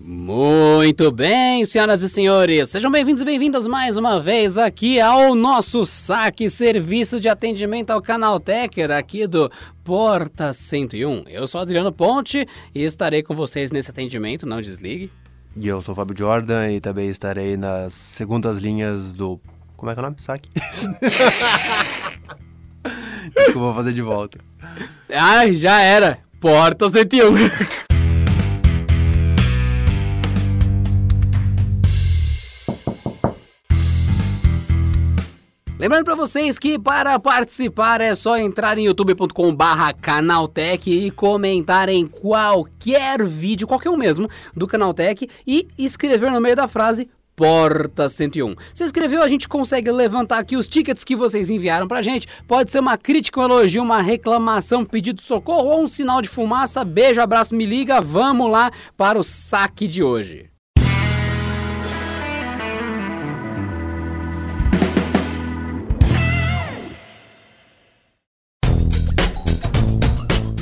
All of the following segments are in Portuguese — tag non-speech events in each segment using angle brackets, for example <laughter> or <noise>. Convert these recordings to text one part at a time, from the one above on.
Muito bem, senhoras e senhores, sejam bem-vindos e bem-vindas mais uma vez aqui ao nosso saque serviço de atendimento ao canal Tecker aqui do Porta 101. Eu sou Adriano Ponte e estarei com vocês nesse atendimento, não desligue. E eu sou o Fábio Jordan e também estarei nas segundas linhas do. Como é que é o nome? Saque? <laughs> <laughs> Eu vou fazer de volta. Ai, já era! Porta 101. <laughs> Lembrando para vocês que para participar é só entrar em youtube.com/canaltech e comentar em qualquer vídeo, qualquer um mesmo, do Canaltech e escrever no meio da frase Porta 101. Se escreveu, a gente consegue levantar aqui os tickets que vocês enviaram pra gente. Pode ser uma crítica, um elogio, uma reclamação, pedido de socorro ou um sinal de fumaça. Beijo, abraço, me liga. Vamos lá para o saque de hoje.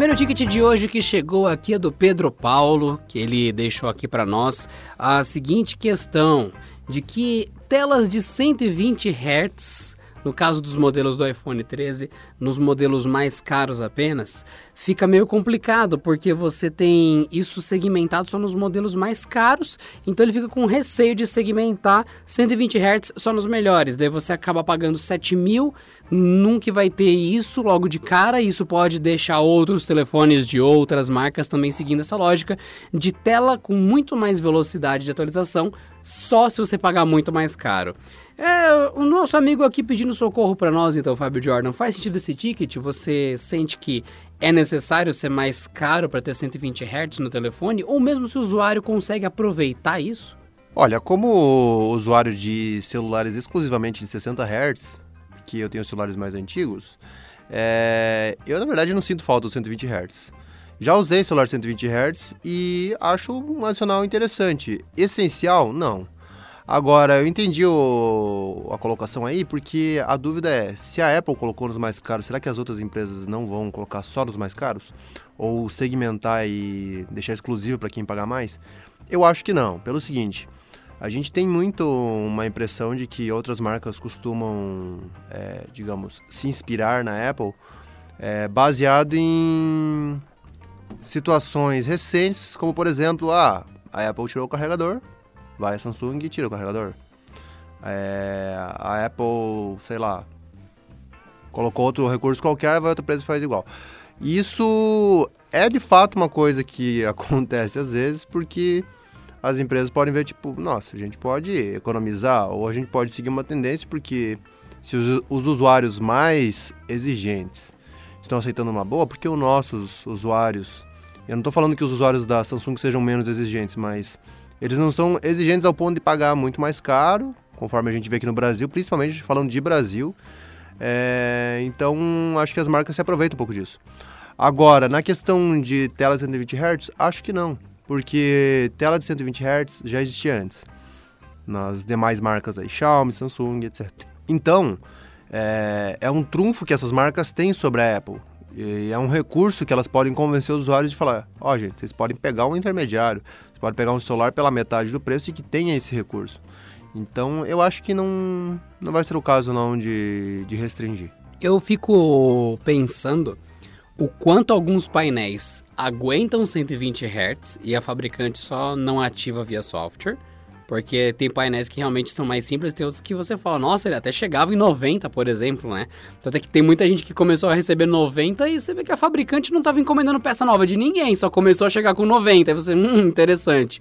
primeiro ticket de hoje que chegou aqui é do Pedro Paulo, que ele deixou aqui para nós a seguinte questão de que telas de 120 Hz no caso dos modelos do iPhone 13, nos modelos mais caros apenas, fica meio complicado porque você tem isso segmentado só nos modelos mais caros, então ele fica com receio de segmentar 120 Hz só nos melhores. Daí você acaba pagando 7 mil, nunca vai ter isso logo de cara. Isso pode deixar outros telefones de outras marcas também seguindo essa lógica de tela com muito mais velocidade de atualização, só se você pagar muito mais caro. É, o nosso amigo aqui pedindo socorro para nós, então, Fábio Jordan. Faz sentido esse ticket? Você sente que é necessário ser mais caro para ter 120 Hz no telefone? Ou mesmo se o usuário consegue aproveitar isso? Olha, como usuário de celulares exclusivamente de 60 Hz, que eu tenho celulares mais antigos, é... eu na verdade não sinto falta dos 120 Hz. Já usei celular 120 Hz e acho um adicional interessante. Essencial? Não. Agora, eu entendi o, a colocação aí, porque a dúvida é, se a Apple colocou nos mais caros, será que as outras empresas não vão colocar só nos mais caros? Ou segmentar e deixar exclusivo para quem pagar mais? Eu acho que não, pelo seguinte, a gente tem muito uma impressão de que outras marcas costumam, é, digamos, se inspirar na Apple é, baseado em situações recentes, como por exemplo, ah, a Apple tirou o carregador, vai a Samsung e tira o carregador. É, a Apple, sei lá, colocou outro recurso qualquer, vai outra empresa e faz igual. Isso é de fato uma coisa que <laughs> acontece às vezes, porque as empresas podem ver, tipo, nossa, a gente pode economizar, ou a gente pode seguir uma tendência, porque se os, os usuários mais exigentes estão aceitando uma boa, porque os nossos usuários, eu não estou falando que os usuários da Samsung sejam menos exigentes, mas eles não são exigentes ao ponto de pagar muito mais caro, conforme a gente vê aqui no Brasil, principalmente falando de Brasil. É, então, acho que as marcas se aproveitam um pouco disso. Agora, na questão de tela de 120 Hz, acho que não, porque tela de 120 Hz já existia antes, nas demais marcas aí, Xiaomi, Samsung, etc. Então, é, é um trunfo que essas marcas têm sobre a Apple. E é um recurso que elas podem convencer os usuários de falar: ó, oh, gente, vocês podem pegar um intermediário, você pode pegar um celular pela metade do preço e que tenha esse recurso. Então eu acho que não, não vai ser o caso não de, de restringir. Eu fico pensando o quanto alguns painéis aguentam 120 Hz e a fabricante só não ativa via software porque tem painéis que realmente são mais simples, tem outros que você fala, nossa, ele até chegava em 90, por exemplo, né? Então é que tem muita gente que começou a receber 90 e você vê que a fabricante não estava encomendando peça nova de ninguém, só começou a chegar com 90. Aí você, hum, interessante.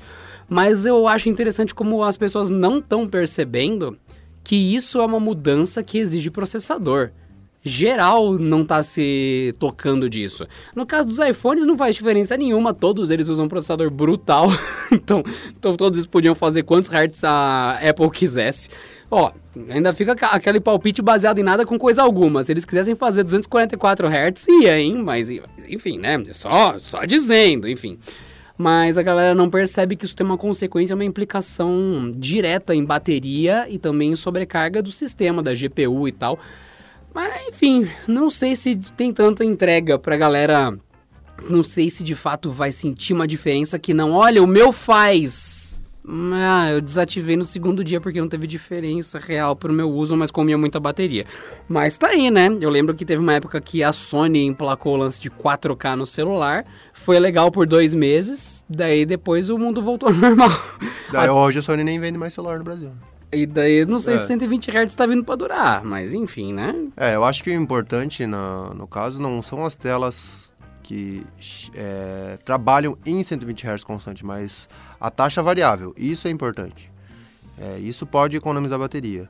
Mas eu acho interessante como as pessoas não estão percebendo que isso é uma mudança que exige processador. Geral não tá se tocando disso. No caso dos iPhones não faz diferença nenhuma, todos eles usam um processador brutal, <laughs> então, então todos eles podiam fazer quantos hertz a Apple quisesse. Ó, ainda fica aquele palpite baseado em nada com coisa alguma. Se eles quisessem fazer 244 Hz, ia, hein? Mas, enfim, né? Só, só dizendo, enfim. Mas a galera não percebe que isso tem uma consequência, uma implicação direta em bateria e também em sobrecarga do sistema, da GPU e tal. Mas, enfim, não sei se tem tanta entrega pra galera. Não sei se de fato vai sentir uma diferença que não. Olha, o meu faz ah, eu desativei no segundo dia porque não teve diferença real pro meu uso, mas comia muita bateria. Mas tá aí, né? Eu lembro que teve uma época que a Sony emplacou o lance de 4K no celular. Foi legal por dois meses, daí depois o mundo voltou ao normal. Daí a... <laughs> hoje a Sony nem vende mais celular no Brasil. E daí, não sei é. se 120 Hz tá vindo para durar, mas enfim, né? É, eu acho que o importante no, no caso não são as telas que é, trabalham em 120 Hz constante, mas a taxa variável. Isso é importante. É, isso pode economizar bateria.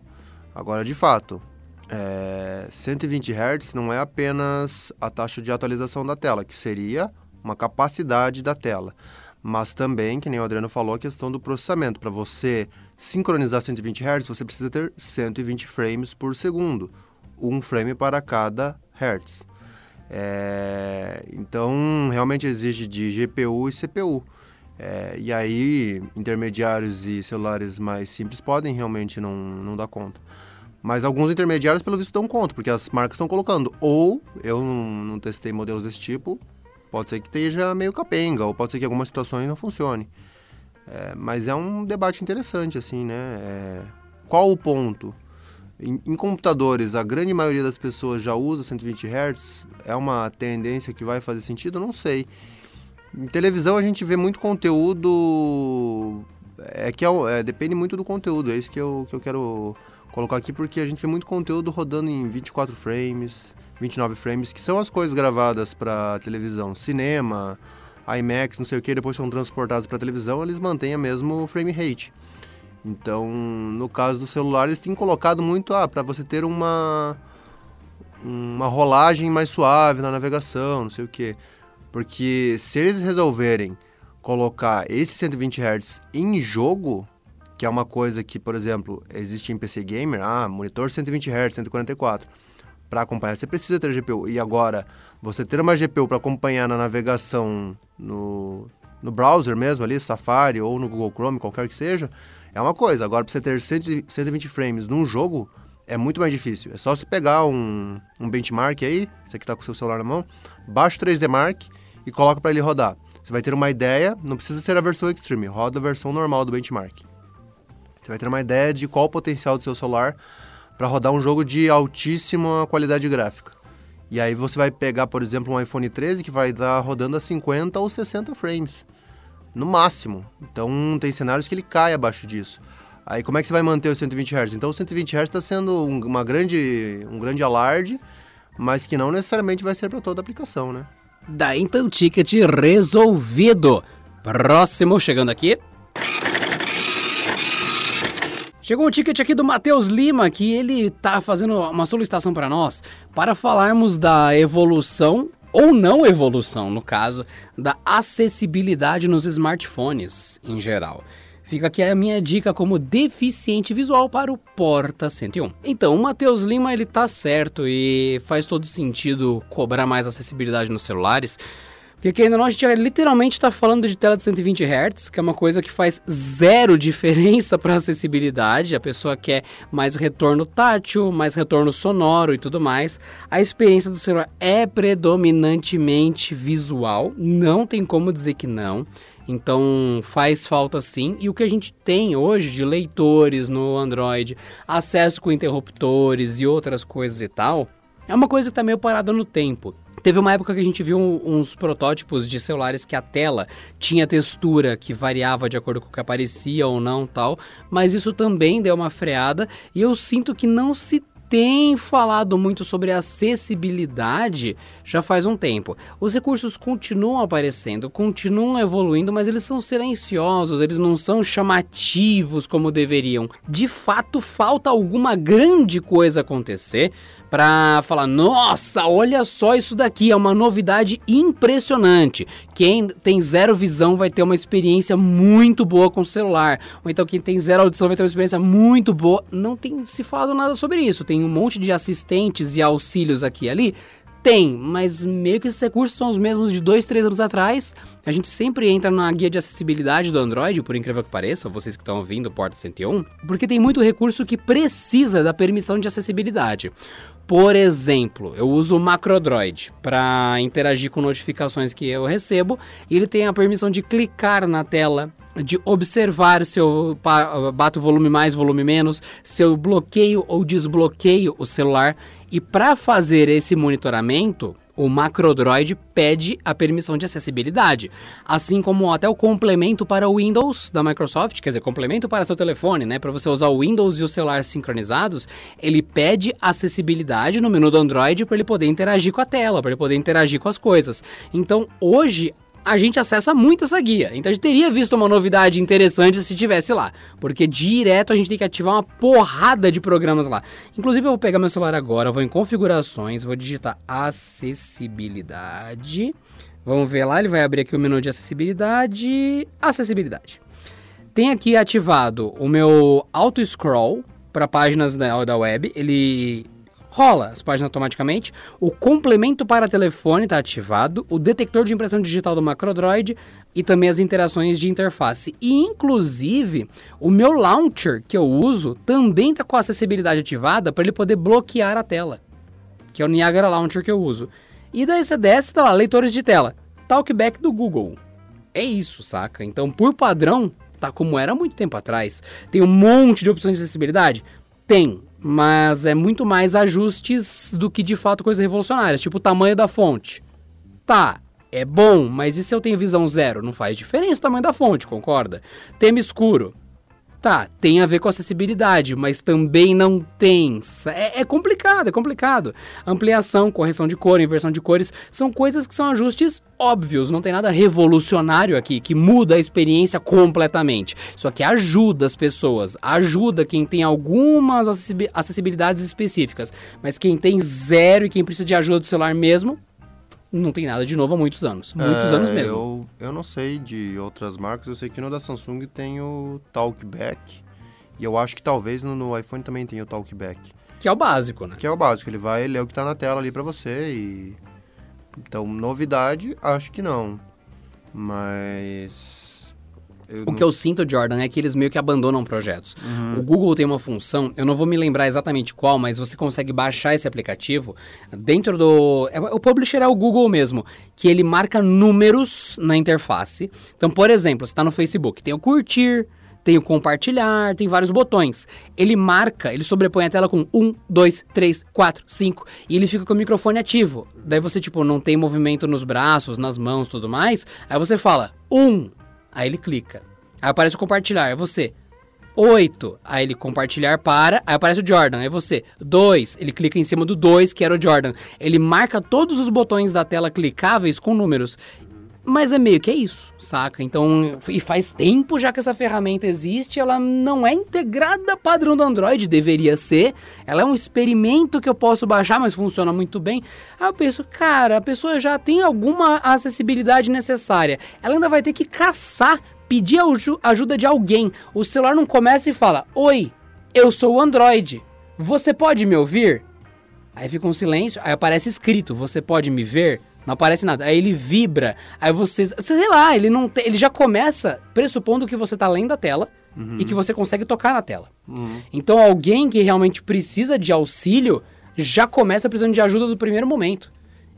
Agora, de fato, é, 120 Hz não é apenas a taxa de atualização da tela, que seria uma capacidade da tela, mas também, que nem o Adriano falou, a questão do processamento. Para você sincronizar 120 Hz, você precisa ter 120 frames por segundo, um frame para cada Hertz. É, então, realmente exige de GPU e CPU. É, e aí, intermediários e celulares mais simples podem realmente não, não dar conta. Mas alguns intermediários, pelo visto, dão conta, porque as marcas estão colocando. Ou, eu não, não, testei modelos desse tipo, pode ser que esteja meio capenga, ou pode ser que algumas situações não funcione. É, mas é um debate interessante, assim, né? É, qual o ponto? Em, em, computadores, a grande maioria das pessoas já usa 120 Hz. É uma tendência que vai fazer sentido? Não sei. Em televisão a gente vê muito conteúdo. É que é, é, depende muito do conteúdo. É isso que eu, que eu quero colocar aqui, porque a gente vê muito conteúdo rodando em 24 frames, 29 frames, que são as coisas gravadas para televisão. Cinema, IMAX, não sei o que, depois são transportados para televisão, eles mantêm o mesmo frame rate. Então, no caso do celular, eles têm colocado muito ah, para você ter uma uma rolagem mais suave na navegação, não sei o que. Porque se eles resolverem colocar esse 120 Hz em jogo, que é uma coisa que, por exemplo, existe em PC Gamer, ah, monitor 120 Hz, 144. Para acompanhar, você precisa ter GPU. E agora, você ter uma GPU para acompanhar na navegação no, no browser mesmo, ali, Safari ou no Google Chrome, qualquer que seja, é uma coisa. Agora, para você ter 120 frames num jogo, é muito mais difícil. É só você pegar um, um benchmark aí, você que está com o seu celular na mão, baixa o 3D Mark e coloca para ele rodar. Você vai ter uma ideia, não precisa ser a versão Extreme, roda a versão normal do benchmark. Você vai ter uma ideia de qual o potencial do seu celular para rodar um jogo de altíssima qualidade gráfica. E aí você vai pegar, por exemplo, um iPhone 13 que vai estar rodando a 50 ou 60 frames no máximo. Então tem cenários que ele cai abaixo disso. Aí como é que você vai manter os 120 Hz? Então o 120 Hz está sendo um, uma grande, um grande alarde, mas que não necessariamente vai ser para toda a aplicação, né? Daí então ticket resolvido. Próximo chegando aqui. Chegou um ticket aqui do Matheus Lima, que ele tá fazendo uma solicitação para nós para falarmos da evolução ou não evolução, no caso, da acessibilidade nos smartphones em geral. Fica aqui a minha dica como deficiente visual para o Porta 101. Então, o Matheus Lima ele tá certo e faz todo sentido cobrar mais acessibilidade nos celulares, porque ainda não a gente literalmente está falando de tela de 120 Hz, que é uma coisa que faz zero <laughs> diferença para acessibilidade. A pessoa quer mais retorno tátil, mais retorno sonoro e tudo mais. A experiência do celular é predominantemente visual, não tem como dizer que não. Então faz falta sim. E o que a gente tem hoje de leitores no Android, acesso com interruptores e outras coisas e tal, é uma coisa que está meio parada no tempo. Teve uma época que a gente viu uns protótipos de celulares que a tela tinha textura que variava de acordo com o que aparecia ou não tal, mas isso também deu uma freada e eu sinto que não se tem falado muito sobre acessibilidade já faz um tempo. Os recursos continuam aparecendo, continuam evoluindo, mas eles são silenciosos, eles não são chamativos como deveriam. De fato, falta alguma grande coisa acontecer para falar: nossa, olha só isso daqui, é uma novidade impressionante. Quem tem zero visão vai ter uma experiência muito boa com o celular, ou então quem tem zero audição vai ter uma experiência muito boa. Não tem se falado nada sobre isso. Tem um monte de assistentes e auxílios aqui e ali. Tem, mas meio que esses recursos são os mesmos de dois, três anos atrás. A gente sempre entra na guia de acessibilidade do Android, por incrível que pareça, vocês que estão ouvindo Porta 101, porque tem muito recurso que precisa da permissão de acessibilidade. Por exemplo, eu uso o Macrodroid para interagir com notificações que eu recebo e ele tem a permissão de clicar na tela, de observar se eu bato volume mais, volume menos, se eu bloqueio ou desbloqueio o celular. E para fazer esse monitoramento, o MacroDroid pede a permissão de acessibilidade, assim como até o complemento para o Windows da Microsoft, quer dizer, complemento para seu telefone, né, para você usar o Windows e o celular sincronizados, ele pede acessibilidade no menu do Android para ele poder interagir com a tela, para ele poder interagir com as coisas. Então, hoje a gente acessa muito essa guia. Então a gente teria visto uma novidade interessante se tivesse lá. Porque direto a gente tem que ativar uma porrada de programas lá. Inclusive eu vou pegar meu celular agora, vou em configurações, vou digitar acessibilidade. Vamos ver lá, ele vai abrir aqui o menu de acessibilidade. Acessibilidade. Tem aqui ativado o meu auto scroll para páginas da, da web. Ele rola as páginas automaticamente. O complemento para telefone está ativado, o detector de impressão digital do MacroDroid e também as interações de interface. E inclusive, o meu launcher que eu uso também está com a acessibilidade ativada para ele poder bloquear a tela, que é o Niagara Launcher que eu uso. E daí você desce, tá lá, leitores de tela, Talkback do Google. É isso, saca? Então, por padrão, tá como era muito tempo atrás. Tem um monte de opções de acessibilidade? Tem mas é muito mais ajustes do que de fato coisas revolucionárias, tipo o tamanho da fonte. Tá, é bom, mas e se eu tenho visão zero? Não faz diferença o tamanho da fonte, concorda? Tema escuro. Tá, tem a ver com acessibilidade, mas também não tem. É, é, complicado, é complicado. Ampliação, correção de cor, inversão de cores, são coisas que são ajustes óbvios, não tem nada revolucionário aqui, que muda a experiência completamente. Só que ajuda as pessoas, ajuda quem tem algumas acessibilidades específicas, mas quem tem zero e quem precisa de ajuda do celular mesmo, não tem nada de novo há muitos anos. Muitos é, anos mesmo. Eu, eu não sei de outras marcas, eu sei que no da Samsung tem o Talkback. E eu acho que talvez no, no iPhone também tem o Talkback. Que é o básico, né? Que é o básico, ele vai ler o que tá na tela ali para você e... Então, novidade, acho que não. Mas eu o não... que eu sinto, Jordan, é que eles meio que abandonam projetos. Uhum. O Google tem uma função, eu não vou me lembrar exatamente qual, mas você consegue baixar esse aplicativo dentro do. É, o publisher é o Google mesmo, que ele marca números na interface. Então, por exemplo, você está no Facebook, tem o curtir, tem o compartilhar, tem vários botões. Ele marca, ele sobrepõe a tela com 1, 2, 3, 4, 5 e ele fica com o microfone ativo. Daí você, tipo, não tem movimento nos braços, nas mãos tudo mais. Aí você fala 1, Aí ele clica. Aí aparece o compartilhar, é você. 8, aí ele compartilhar para, aí aparece o Jordan, é você. 2, ele clica em cima do 2, que era o Jordan. Ele marca todos os botões da tela clicáveis com números. Mas é meio que é isso, saca? Então, e faz tempo já que essa ferramenta existe, ela não é integrada padrão do Android, deveria ser. Ela é um experimento que eu posso baixar, mas funciona muito bem. Aí eu penso, cara, a pessoa já tem alguma acessibilidade necessária. Ela ainda vai ter que caçar, pedir ajuda de alguém. O celular não começa e fala: Oi, eu sou o Android. Você pode me ouvir? Aí fica um silêncio, aí aparece escrito: Você pode me ver? Não aparece nada. Aí ele vibra. Aí você. Sei lá, ele não ele já começa pressupondo que você está lendo a tela uhum. e que você consegue tocar na tela. Uhum. Então alguém que realmente precisa de auxílio já começa precisando de ajuda do primeiro momento.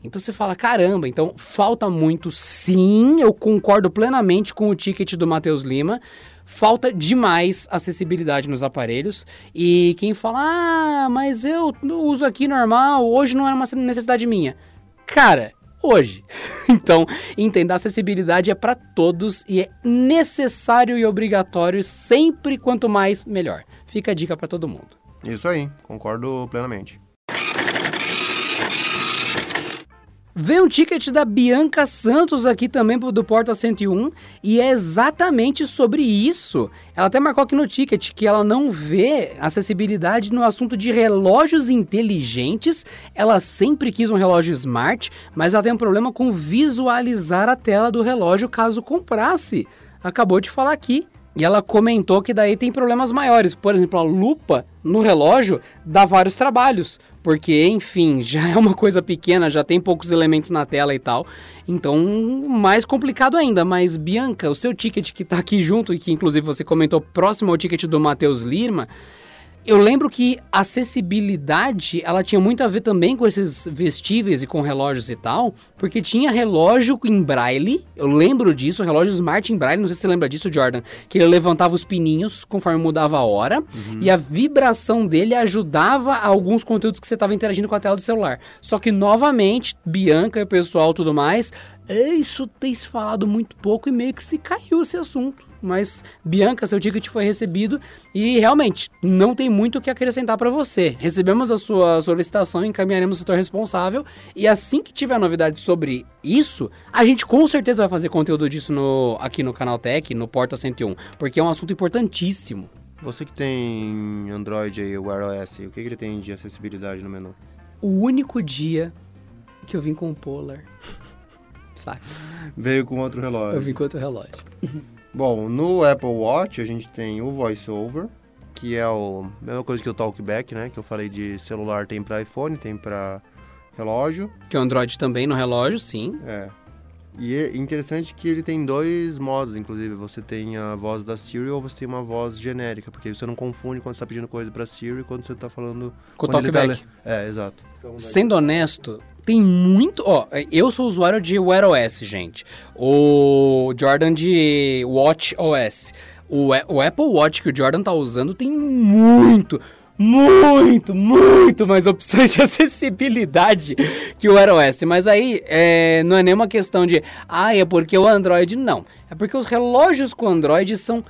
Então você fala, caramba, então falta muito sim, eu concordo plenamente com o ticket do Matheus Lima. Falta demais acessibilidade nos aparelhos. E quem fala, ah, mas eu uso aqui normal, hoje não é uma necessidade minha. Cara, hoje. <laughs> Então, entender a acessibilidade é para todos e é necessário e obrigatório sempre quanto mais melhor. Fica a dica para todo mundo. Isso aí, concordo plenamente. Vem um ticket da Bianca Santos aqui também do Porta 101 e é exatamente sobre isso. Ela até marcou aqui no ticket que ela não vê acessibilidade no assunto de relógios inteligentes. Ela sempre quis um relógio smart, mas ela tem um problema com visualizar a tela do relógio caso comprasse. Acabou de falar aqui. E ela comentou que daí tem problemas maiores. Por exemplo, a lupa no relógio dá vários trabalhos. Porque, enfim, <laughs> já é uma coisa pequena, já tem poucos elementos na tela e tal. Então, mais complicado ainda. Mas, Bianca, o seu ticket que está aqui junto, e que inclusive você comentou próximo ao ticket do Matheus Lirma, eu lembro que acessibilidade, ela tinha muito a ver também com esses vestíveis e com relógios e tal, porque tinha relógio em braille, eu lembro disso, relógio smart em braille, não sei se você lembra disso, Jordan, que ele levantava os pininhos conforme mudava a hora, uhum. e a vibração dele ajudava alguns conteúdos que você estava interagindo com a tela do celular. Só que, novamente, Bianca e o pessoal tudo mais, isso tem se falado muito pouco e meio que se caiu esse assunto mas Bianca, seu ticket foi recebido e realmente não tem muito o que acrescentar para você. Recebemos a sua solicitação, encaminharemos o setor responsável e assim que tiver novidade sobre isso, a gente com certeza vai fazer conteúdo disso no, aqui no Canal Tech, no Porta 101, porque é um assunto importantíssimo. Você que tem Android e o Wear OS, o que, que ele tem de acessibilidade no menu? O único dia que eu vim com o Polar. <laughs> Saca? Veio com outro relógio. Eu vim com outro relógio. Bom, no Apple Watch a gente tem o VoiceOver, que é a mesma coisa que o Talkback, né? Que eu falei de celular tem para iPhone, tem para relógio. Que o Android também no relógio, sim. É. E é interessante que ele tem dois modos, inclusive. Você tem a voz da Siri ou você tem uma voz genérica, porque você não confunde quando você está pedindo coisa para Siri quando você está falando... Com o Talkback. Tá... É, exato. Sendo honesto, tem muito. Ó, eu sou usuário de Wear OS, gente. O Jordan de Watch OS. O, o Apple Watch que o Jordan tá usando tem muito, muito, muito mais opções de <laughs> acessibilidade que o Wear OS. Mas aí é, não é nenhuma questão de, ah, é porque o Android. Não. É porque os relógios com Android são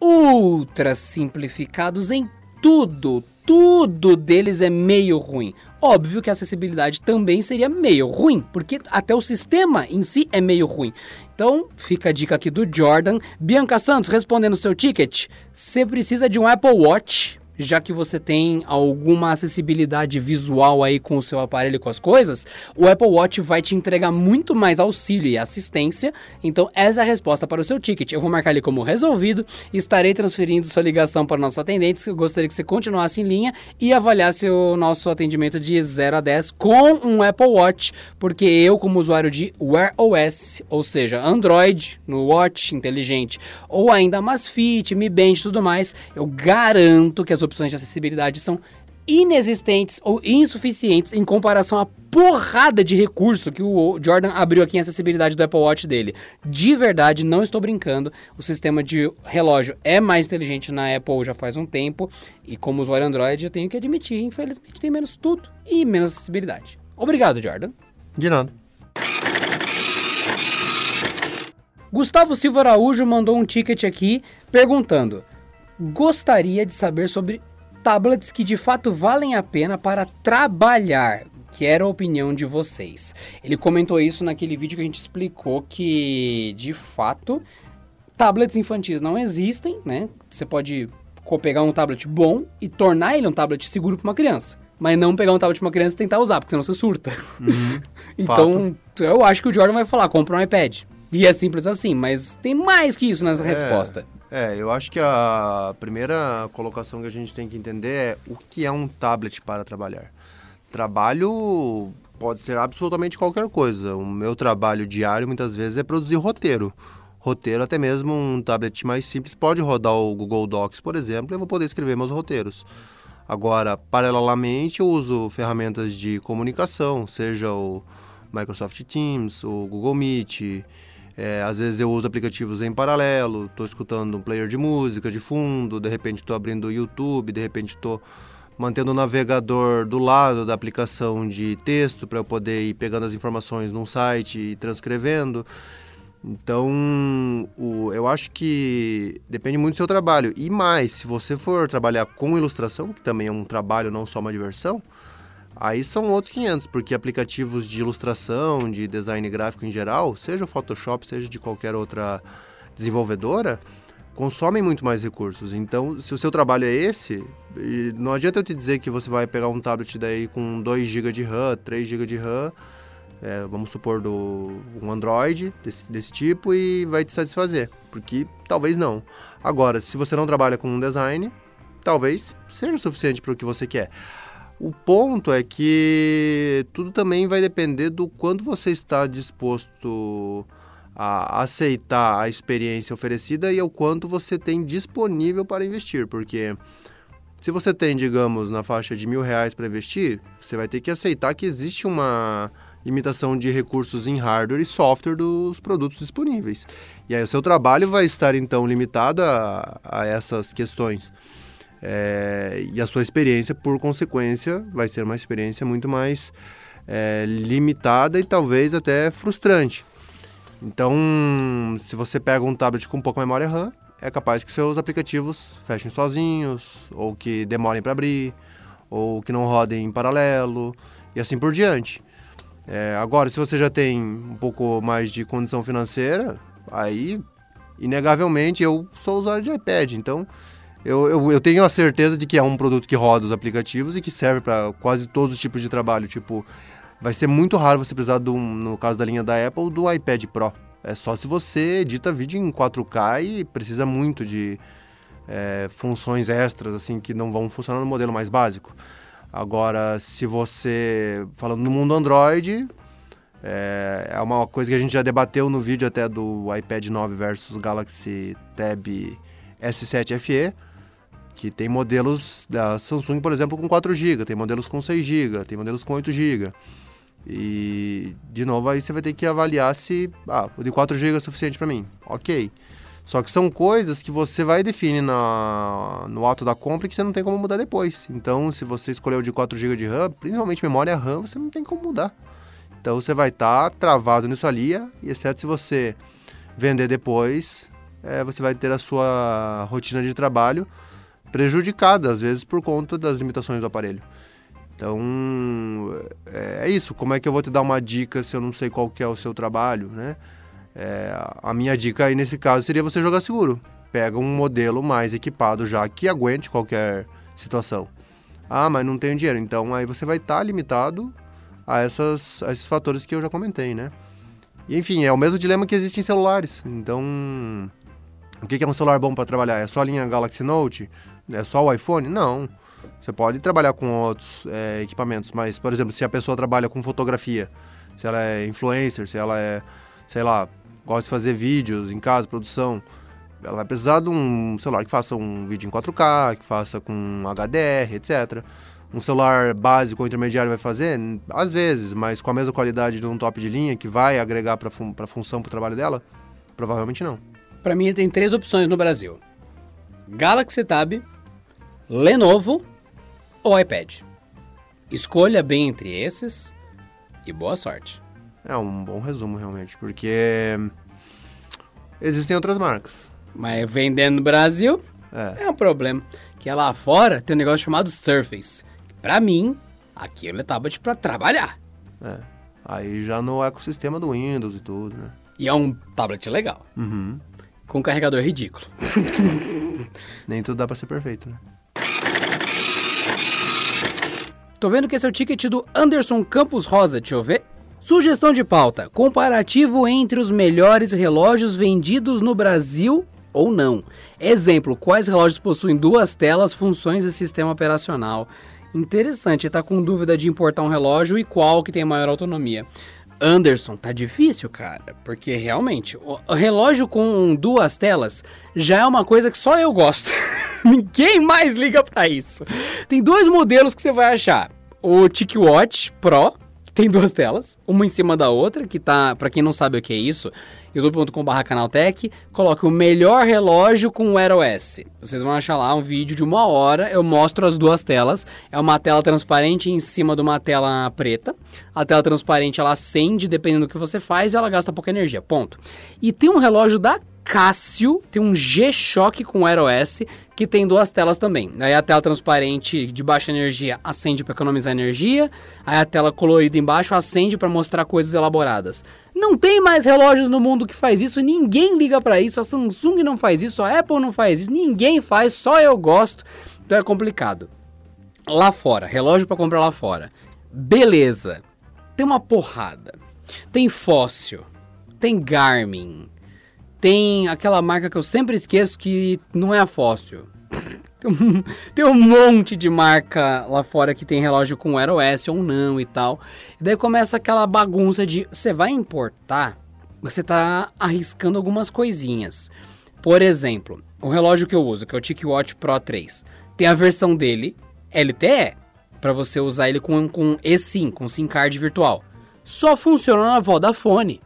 ultra simplificados em tudo. Tudo deles é meio ruim. Óbvio que a acessibilidade também seria meio ruim, porque até o sistema em si é meio ruim. Então, fica a dica aqui do Jordan. Bianca Santos, respondendo seu ticket, você precisa de um Apple Watch já que você tem alguma acessibilidade visual aí com o seu aparelho e com as coisas, o Apple Watch vai te entregar muito mais auxílio e assistência. Então, essa é a resposta para o seu ticket. Eu vou marcar ele como resolvido estarei transferindo sua ligação para nossos atendentes. Eu gostaria que você continuasse em linha e avaliasse o nosso atendimento de 0 a 10 com um Apple Watch, porque eu, como usuário de Wear OS, ou seja, Android no Watch inteligente, ou ainda Masfit, Mi Band e tudo mais, eu garanto que as opções de acessibilidade são inexistentes ou insuficientes em comparação à porrada de recurso que o Jordan abriu aqui em acessibilidade do Apple Watch dele. De verdade, não estou brincando. O sistema de relógio é mais inteligente na Apple já faz um tempo e como usuário Android eu tenho que admitir, infelizmente tem menos tudo e menos acessibilidade. Obrigado, Jordan. De nada. Gustavo Silva Araújo mandou um ticket aqui perguntando: gostaria de saber sobre tablets que de fato valem a pena para trabalhar. Que era a opinião de vocês. Ele comentou isso naquele vídeo que a gente explicou que, de fato, tablets infantis não existem, né? Você pode pegar um tablet bom e tornar ele um tablet seguro para uma criança. Mas não pegar um tablet para uma criança e tentar usar, porque senão você surta. Uhum. <laughs> então, Fato. eu acho que o Jordan vai falar: compra um iPad. E é simples assim, mas tem mais que isso nessa é, resposta. É, eu acho que a primeira colocação que a gente tem que entender é o que é um tablet para trabalhar. Trabalho pode ser absolutamente qualquer coisa. O meu trabalho diário muitas vezes é produzir roteiro. Roteiro, até mesmo um tablet mais simples pode rodar o Google Docs, por exemplo, e eu vou poder escrever meus roteiros. Agora, paralelamente, eu uso ferramentas de comunicação, seja o Microsoft Teams, o Google Meet, é, às vezes eu uso aplicativos em paralelo, estou escutando um player de música de fundo, de repente estou abrindo o YouTube, de repente estou mantendo o navegador do lado da aplicação de texto para eu poder ir pegando as informações num site e transcrevendo. Então, o, eu acho que depende muito do seu trabalho. E mais, se você for trabalhar com ilustração, que também é um trabalho, não só uma diversão, aí são outros 500, porque aplicativos de ilustração, de design gráfico em geral, seja o Photoshop, seja de qualquer outra desenvolvedora, consomem muito mais recursos. Então, se o seu trabalho é esse, não adianta eu te dizer que você vai pegar um tablet daí com 2 GB de RAM, 3 GB de RAM, é, vamos supor, do um Android desse, desse tipo e vai te satisfazer, porque talvez não. Agora, se você não trabalha com um design, talvez seja o suficiente para o que você quer. O ponto é que tudo também vai depender do quanto você está disposto a aceitar a experiência oferecida e o quanto você tem disponível para investir, porque se você tem, digamos, na faixa de mil reais para investir, você vai ter que aceitar que existe uma limitação de recursos em hardware e software dos produtos disponíveis. E aí o seu trabalho vai estar então limitado a, a essas questões. É, e a sua experiência, por consequência, vai ser uma experiência muito mais é, limitada e talvez até frustrante. Então, se você pega um tablet com pouca memória RAM, é capaz que seus aplicativos fechem sozinhos, ou que demorem para abrir, ou que não rodem em paralelo, e assim por diante. É, agora, se você já tem um pouco mais de condição financeira, aí, inegavelmente, eu sou usuário de iPad. Então, eu, eu, eu, tenho a certeza de que é um produto que roda os aplicativos e que serve para quase todos os tipos de trabalho. Tipo, vai ser muito raro você precisar, do, no caso da linha da Apple, do iPad Pro. É só se você edita vídeo em 4K e precisa muito de é, funções extras, assim, que não vão funcionar no modelo mais básico. Agora, se você. Falando no mundo Android, é, é, uma coisa que a gente já debateu no vídeo até do iPad 9 versus Galaxy Tab S7 FE, que tem modelos da Samsung, por exemplo, com 4 GB, tem modelos com 6 GB, tem modelos com 8 GB. E, de novo, aí você vai ter que avaliar se ah, o de 4 GB é suficiente para mim. Ok. Só que são coisas que você vai definir na, no ato da compra que você não tem como mudar depois. Então, se você escolheu de 4 GB de RAM, principalmente memória RAM, você não tem como mudar. Então, você vai estar tá travado nisso ali, exceto se você vender depois, é, você vai ter a sua rotina de trabalho prejudicada, às vezes por conta das limitações do aparelho. Então, é, é isso. Como é que eu vou te dar uma dica se eu não sei qual que é o seu trabalho, né? É, a minha dica aí nesse caso seria você jogar seguro. Pega um modelo mais equipado já que aguente qualquer situação. Ah, mas não tenho dinheiro. Então aí você vai estar tá limitado a, essas, a esses fatores que eu já comentei, né? E, enfim, é o mesmo dilema que existe em celulares. Então, o que é um celular bom para trabalhar? É só a linha Galaxy Note? É só o iPhone? Não. Você pode trabalhar com outros é, equipamentos, mas, por exemplo, se a pessoa trabalha com fotografia, se ela é influencer, se ela é, sei lá, gosta de fazer vídeos em casa, produção, ela vai precisar de um celular que faça um vídeo em 4K, que faça com HDR, etc. Um celular básico ou intermediário vai fazer? Às vezes, mas com a mesma qualidade de um top de linha que vai agregar para fun a função, para o trabalho dela? Provavelmente não. Para mim, tem três opções no Brasil: Galaxy Tab, Lenovo ou iPad. Escolha bem entre esses e boa sorte. É um bom resumo, realmente, porque existem outras marcas. Mas vendendo no Brasil é, é um problema. Que lá fora tem um negócio chamado Surface. Pra mim, aquilo é tablet pra trabalhar. É. Aí já no ecossistema do Windows e tudo, né? E é um tablet legal. Uhum. Com um carregador ridículo. <laughs> Nem tudo dá pra ser perfeito, né? Tô vendo que esse é o ticket do Anderson Campos Rosa, deixa eu ver. Sugestão de pauta: comparativo entre os melhores relógios vendidos no Brasil ou não. Exemplo: quais relógios possuem duas telas, funções e sistema operacional? Interessante, tá com dúvida de importar um relógio e qual que tem maior autonomia. Anderson, tá difícil, cara, porque realmente o relógio com duas telas já é uma coisa que só eu gosto. <laughs> Ninguém mais liga para isso. Tem dois modelos que você vai achar: o TicWatch Pro tem duas telas, uma em cima da outra, que tá, para quem não sabe o que é isso, youtube.com.br canaltech, coloque o melhor relógio com o Wear OS. Vocês vão achar lá um vídeo de uma hora, eu mostro as duas telas. É uma tela transparente em cima de uma tela preta. A tela transparente ela acende dependendo do que você faz e ela gasta pouca energia, ponto. E tem um relógio da Casio, tem um G-Shock com Wear OS, que tem duas telas também. Aí a tela transparente de baixa energia acende para economizar energia, aí a tela colorida embaixo acende para mostrar coisas elaboradas. Não tem mais relógios no mundo que faz isso, ninguém liga para isso, a Samsung não faz isso, a Apple não faz isso, ninguém faz, só eu gosto. Então é complicado. Lá fora, relógio para comprar lá fora. Beleza. Tem uma porrada. Tem Fóssil, tem Garmin, tem aquela marca que eu sempre esqueço que não é a Fóssil. <laughs> tem um monte de marca lá fora que tem relógio com Wear OS ou não e tal. E daí começa aquela bagunça de você vai importar, você tá arriscando algumas coisinhas. Por exemplo, o relógio que eu uso, que é o TicWatch Pro 3, tem a versão dele LTE para você usar ele com com eSIM, com SIM card virtual. Só funciona na Vodafone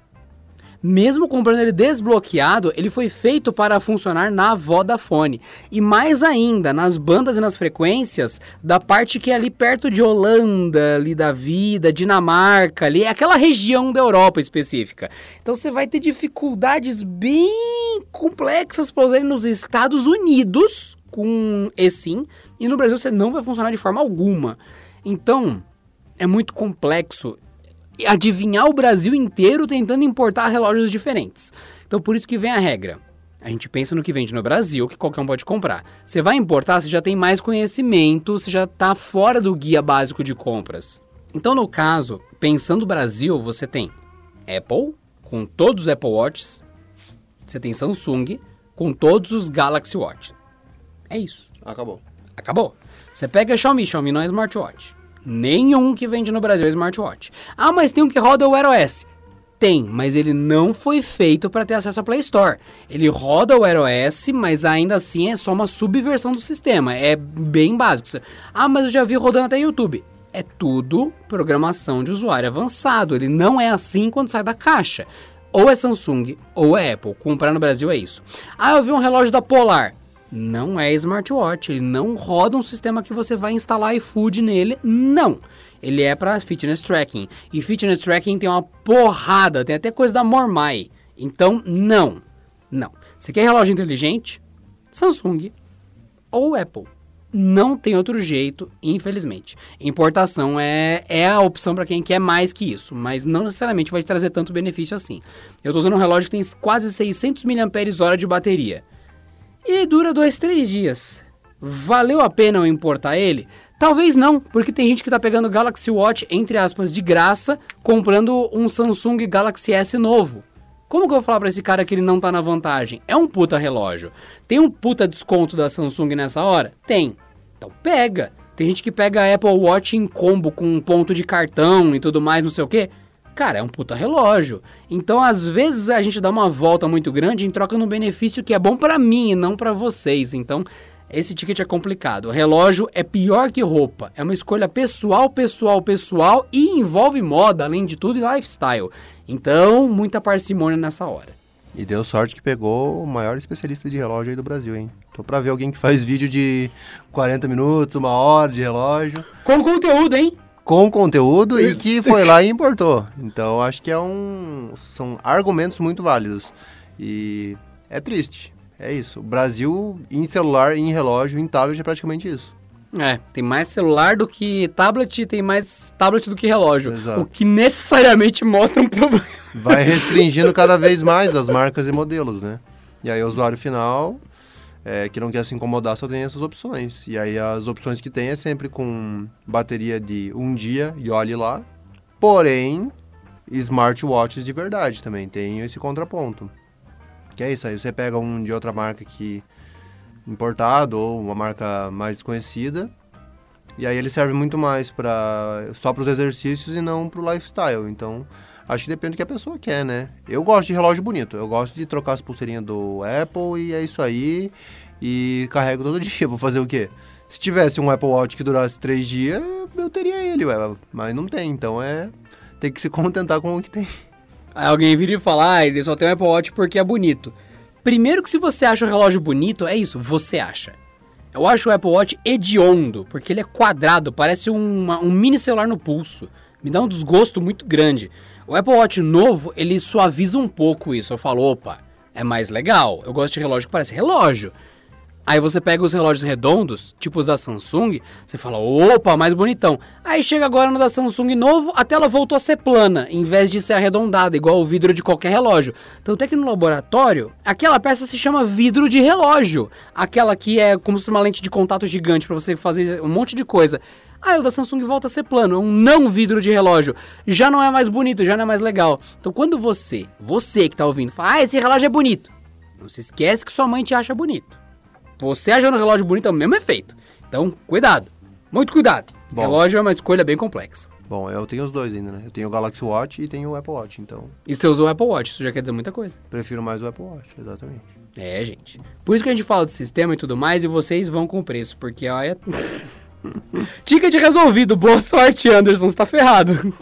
mesmo comprando ele desbloqueado, ele foi feito para funcionar na Vodafone. E mais ainda, nas bandas e nas frequências da parte que é ali perto de Holanda, ali da vida, Dinamarca, ali, aquela região da Europa específica. Então você vai ter dificuldades bem complexas para usar ele nos Estados Unidos com eSIM, e no Brasil você não vai funcionar de forma alguma. Então, é muito complexo adivinhar o Brasil inteiro tentando importar relógios diferentes. Então por isso que vem a regra. A gente pensa no que vende no Brasil, que qualquer um pode comprar. Você vai importar, você já tem mais conhecimento, você já está fora do guia básico de compras. Então, no caso, pensando no Brasil, você tem Apple, com todos os Apple Watches. Você tem Samsung, com todos os Galaxy Watch. É isso. Acabou. Acabou. Você pega a Xiaomi, Xiaomi não é smartwatch. Nenhum que vende no Brasil é smartwatch. Ah, mas tem um que roda o Wear OS. Tem, mas ele não foi feito para ter acesso à Play Store. Ele roda o Wear OS, mas ainda assim é só uma subversão do sistema. É bem básico. Ah, mas eu já vi rodando até YouTube. É tudo programação de usuário avançado. Ele não é assim quando sai da caixa. Ou é Samsung ou é Apple. Comprar no Brasil é isso. Ah, eu vi um relógio da Polar não é smartwatch, ele não roda um sistema que você vai instalar iFood nele, não. Ele é para fitness tracking. E fitness tracking tem uma porrada, tem até coisa da Mormai. Então, não. Não. Você quer relógio inteligente? Samsung ou Apple. Não tem outro jeito, infelizmente. Importação é, é a opção para quem quer mais que isso, mas não necessariamente vai te trazer tanto benefício assim. Eu estou usando um relógio que tem quase 600 mAh de bateria e dura dois, três dias. Valeu a pena eu importar ele? Talvez não, porque tem gente que tá pegando o Galaxy Watch, entre aspas, de graça, comprando um Samsung Galaxy S novo. Como que eu vou falar pra esse cara que ele não tá na vantagem? É um puta relógio. Tem um puta desconto da Samsung nessa hora? Tem. Então pega. Tem gente que pega a Apple Watch em combo com um ponto de cartão e tudo mais, não sei o quê. Cara, é um puta relógio. Então, às vezes, a gente dá uma volta muito grande em troca de um benefício que é bom para mim e não para vocês. Então, esse ticket é complicado. O relógio é pior que roupa. É uma escolha pessoal, pessoal, pessoal e envolve moda, além de tudo, e lifestyle. Então, muita parcimônia nessa hora. E deu sorte que pegou o maior especialista de relógio aí do Brasil, hein? Tô pra ver alguém que faz vídeo de 40 minutos, uma hora de relógio. Com conteúdo, hein? Com conteúdo e <laughs> que foi lá e importou. Então acho que é um são argumentos muito válidos. E é triste. É isso. O Brasil em celular, em relógio, em tablet é praticamente isso. É, tem mais celular do que tablet, tem mais tablet do que relógio. Exato. O que necessariamente mostra um <laughs> problema. Vai restringindo cada vez mais as marcas e modelos, né? E aí o usuário final é, que não quer se incomodar só tem essas opções. E aí as opções que tem é sempre com bateria de um dia e olhe lá. Porém, smartwatches de verdade também tem esse contraponto. Que é isso aí, você pega um de outra marca que importado ou uma marca mais desconhecida, e aí ele serve muito mais para só para os exercícios e não para o lifestyle. Então, acho que depende do que a pessoa quer, né? Eu gosto de relógio bonito, eu gosto de trocar as pulseirinhas do Apple e é isso aí e carrego todo <laughs> dia. Vou fazer o quê? Se tivesse um Apple Watch que durasse três dias, eu teria ele, ué, mas não tem, então é tem que se <laughs> contentar com o que tem. Aí alguém vira e fala, ah, ele só tem o Apple Watch porque é bonito. Primeiro que se você acha o relógio bonito, é isso, você acha. Eu acho o Apple Watch hediondo, porque ele é quadrado, parece uma, um mini celular no pulso. Me dá um desgosto muito grande. O Apple Watch novo, ele suaviza um pouco isso. Eu falo, opa, é mais legal. Eu gosto de relógio que parece relógio. Aí você pega os relógios redondos, tipo os da Samsung, você fala, opa, mais bonitão. Aí chega agora no da Samsung novo, a tela voltou a ser plana, em vez de ser arredondada, igual o vidro de qualquer relógio. Tanto é que no laboratório, aquela peça se chama vidro de relógio. Aquela que é como se fosse uma lente de contato gigante para você fazer um monte de coisa. Aí o da Samsung volta a ser plano, é um não vidro de relógio. Já não é mais bonito, já não é mais legal. Então quando você, você que tá ouvindo, fala, ah, esse relógio é bonito. Não se esquece que sua mãe te acha bonito. Você achando o relógio bonito é o mesmo efeito. Então, cuidado. Muito cuidado. Bom. Relógio é uma escolha bem complexa. Bom, eu tenho os dois ainda, né? Eu tenho o Galaxy Watch e tenho o Apple Watch, então... E você usa o Apple Watch, isso já quer dizer muita coisa. Prefiro mais o Apple Watch, exatamente. É, gente. Por isso que a gente fala de sistema e tudo mais, e vocês vão com preço, porque, olha... <laughs> Ticket resolvido, boa sorte, Anderson, você tá ferrado.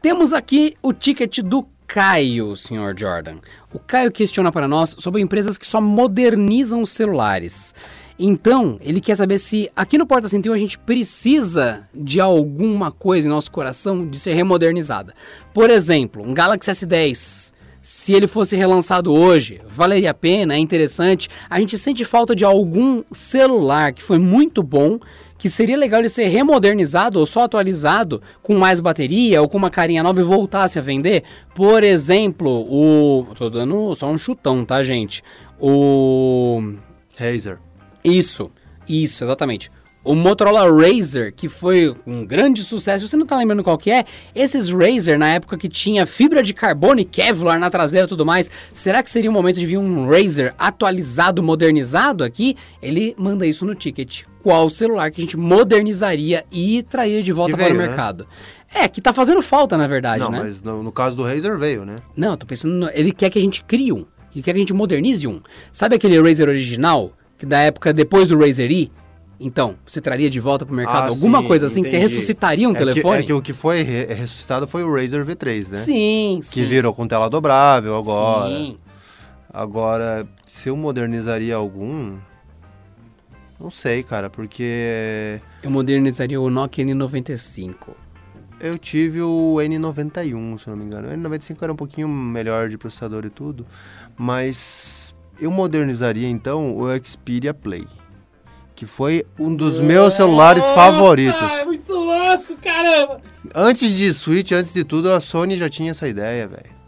Temos aqui o ticket do Caio, senhor Jordan. O Caio questiona para nós sobre empresas que só modernizam os celulares. Então, ele quer saber se aqui no Porta Central a gente precisa de alguma coisa em nosso coração de ser remodernizada. Por exemplo, um Galaxy S10. Se ele fosse relançado hoje, valeria a pena, é interessante. A gente sente falta de algum celular que foi muito bom, que seria legal ele ser remodernizado ou só atualizado com mais bateria ou com uma carinha nova e voltasse a vender. Por exemplo, o. Tô dando só um chutão, tá, gente? O. Razer. Isso, isso, exatamente. O Motorola Razer, que foi um grande sucesso, você não tá lembrando qual que é? Esses Razer, na época que tinha fibra de carbono e Kevlar na traseira e tudo mais, será que seria o momento de vir um Razer atualizado, modernizado aqui? Ele manda isso no ticket. Qual celular que a gente modernizaria e traria de volta veio, para o né? mercado? Né? É, que tá fazendo falta, na verdade, não, né? mas no, no, caso do Razer veio, né? Não, tô pensando, no, ele quer que a gente crie um. Ele quer que a gente modernize um. Sabe aquele Razer original, que da época depois do Razer E? Então, você traria de volta para o mercado ah, alguma sim, coisa assim? Entendi. Você ressuscitaria um é telefone? Que, é que o que foi re ressuscitado foi o Razer V3, né? Sim, que sim. Que virou com tela dobrável agora. Sim. Agora, se eu modernizaria algum... Não sei, cara, porque... Eu modernizaria o Nokia N95. Eu tive o N91, se não me engano. O N95 era um pouquinho melhor de processador e tudo, mas eu modernizaria então o Xperia Play que foi um dos meus celulares Nossa, favoritos. É muito louco, caramba! Antes de Switch, antes de tudo, a Sony já tinha essa ideia, velho.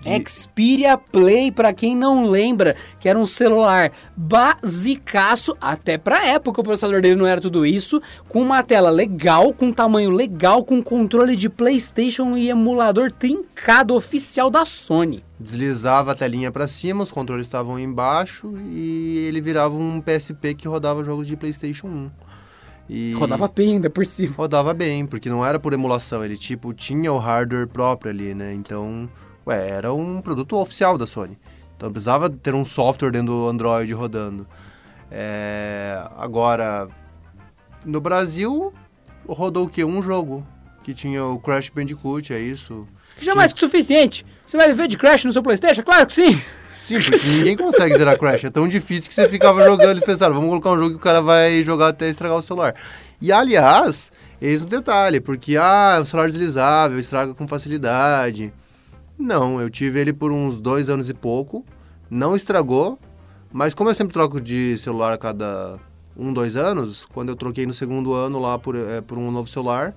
De... Xperia Play, para quem não lembra, que era um celular basicaço, até pra época o processador dele não era tudo isso, com uma tela legal, com tamanho legal, com controle de PlayStation e emulador trincado oficial da Sony. Deslizava a telinha para cima, os controles estavam embaixo e ele virava um PSP que rodava jogos de PlayStation 1. E rodava bem ainda por cima. Rodava bem, porque não era por emulação, ele tipo tinha o hardware próprio ali, né? Então ué, era um produto oficial da Sony. Então precisava ter um software dentro do Android rodando. É, agora, no Brasil, rodou o quê? Um jogo. Que tinha o Crash Bandicoot, é isso. Já mais que suficiente. Você vai viver de Crash no seu Playstation? Claro que sim. Sim, porque ninguém consegue zerar Crash. É tão difícil que você ficava jogando. Eles pensaram, vamos colocar um jogo que o cara vai jogar até estragar o celular. E, aliás, eis um detalhe. Porque, ah, é um celular deslizável, estraga com facilidade. Não, eu tive ele por uns dois anos e pouco, não estragou, mas como eu sempre troco de celular a cada um, dois anos, quando eu troquei no segundo ano lá por, é, por um novo celular,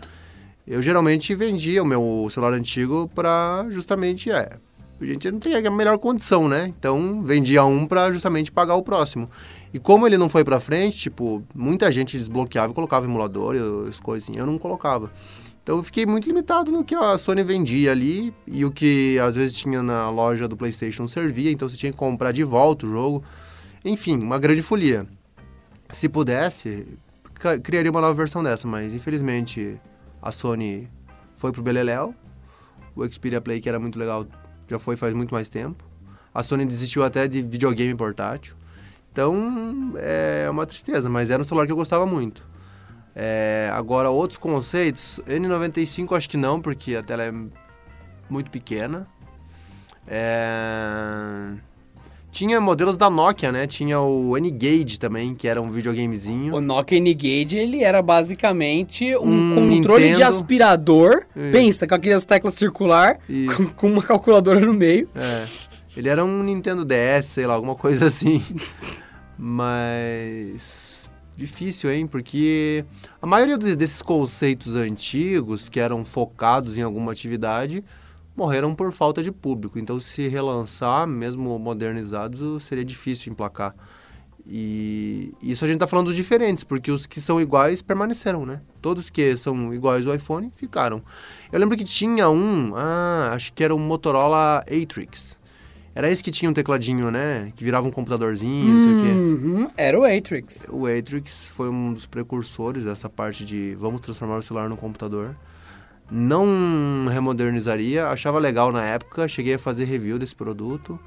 eu geralmente vendia o meu celular antigo para justamente, é, a gente não tem a melhor condição, né? Então vendia um para justamente pagar o próximo. E como ele não foi para frente, tipo, muita gente desbloqueava e colocava emulador e as coisinhas, eu não colocava. Então eu fiquei muito limitado no que a Sony vendia ali e o que às vezes tinha na loja do PlayStation servia, então você tinha que comprar de volta o jogo. Enfim, uma grande folia. Se pudesse, criaria uma nova versão dessa, mas infelizmente a Sony foi pro Beleléu. O Xperia Play, que era muito legal, já foi faz muito mais tempo. A Sony desistiu até de videogame portátil. Então, é uma tristeza, mas era um celular que eu gostava muito. É, agora, outros conceitos, N95 acho que não, porque a tela é muito pequena. É... Tinha modelos da Nokia, né? Tinha o N-Gage também, que era um videogamezinho. O Nokia N-Gage, ele era basicamente um, um controle Nintendo. de aspirador. Isso. Pensa, com aquelas teclas circular, com, <laughs> com, uma calculadora no meio. É. Ele era um Nintendo DS, sei lá, alguma coisa assim. <laughs> Mas... Difícil, hein? Porque a maioria desses conceitos antigos, que eram focados em alguma atividade morreram por falta de público. Então, se relançar, mesmo modernizados, seria difícil emplacar. E isso a gente está falando dos diferentes, porque os que são iguais permaneceram, né? Todos que são iguais ao iPhone ficaram. Eu lembro que tinha um, ah, acho que era o Motorola Atrix. Era esse que tinha um tecladinho, né? Que virava um computadorzinho, não sei o quê. Uhum, era o Atrix. O Atrix foi um dos precursores dessa parte de vamos transformar o celular no computador. Não remodernizaria, achava legal na época, cheguei a fazer review desse produto.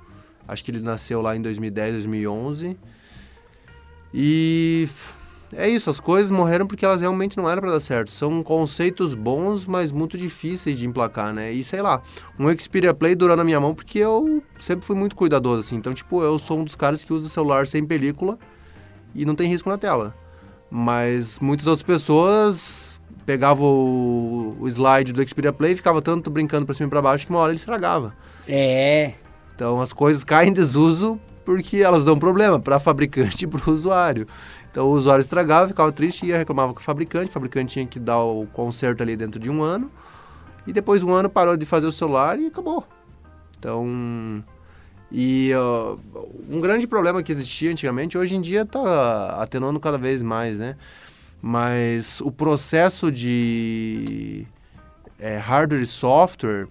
Acho que ele nasceu lá em 2010, 2011. E é isso, as coisas morreram porque elas realmente não eram para dar certo. São conceitos bons, mas muito difíceis de emplacar, né? E sei lá, um Xperia Play durou na minha mão porque eu sempre fui muito cuidadoso, assim. Então, tipo, eu sou um dos caras que usa celular sem película e não tem risco na tela. Mas muitas outras pessoas pegava o, o slide do Xperia Play e ficava tanto brincando para cima e para baixo que uma hora ele estragava. É. Então as coisas caem em desuso porque elas dão problema para fabricante e para o usuário. Então o usuário estragava, ficava triste, ia reclamava com o fabricante, o fabricante tinha que dar o conserto ali dentro de um ano. E depois de um ano parou de fazer o celular e acabou. Então, e uh, um grande problema que existia antigamente, hoje em dia está atenuando cada vez mais, né? mas o processo de é, hardware e software,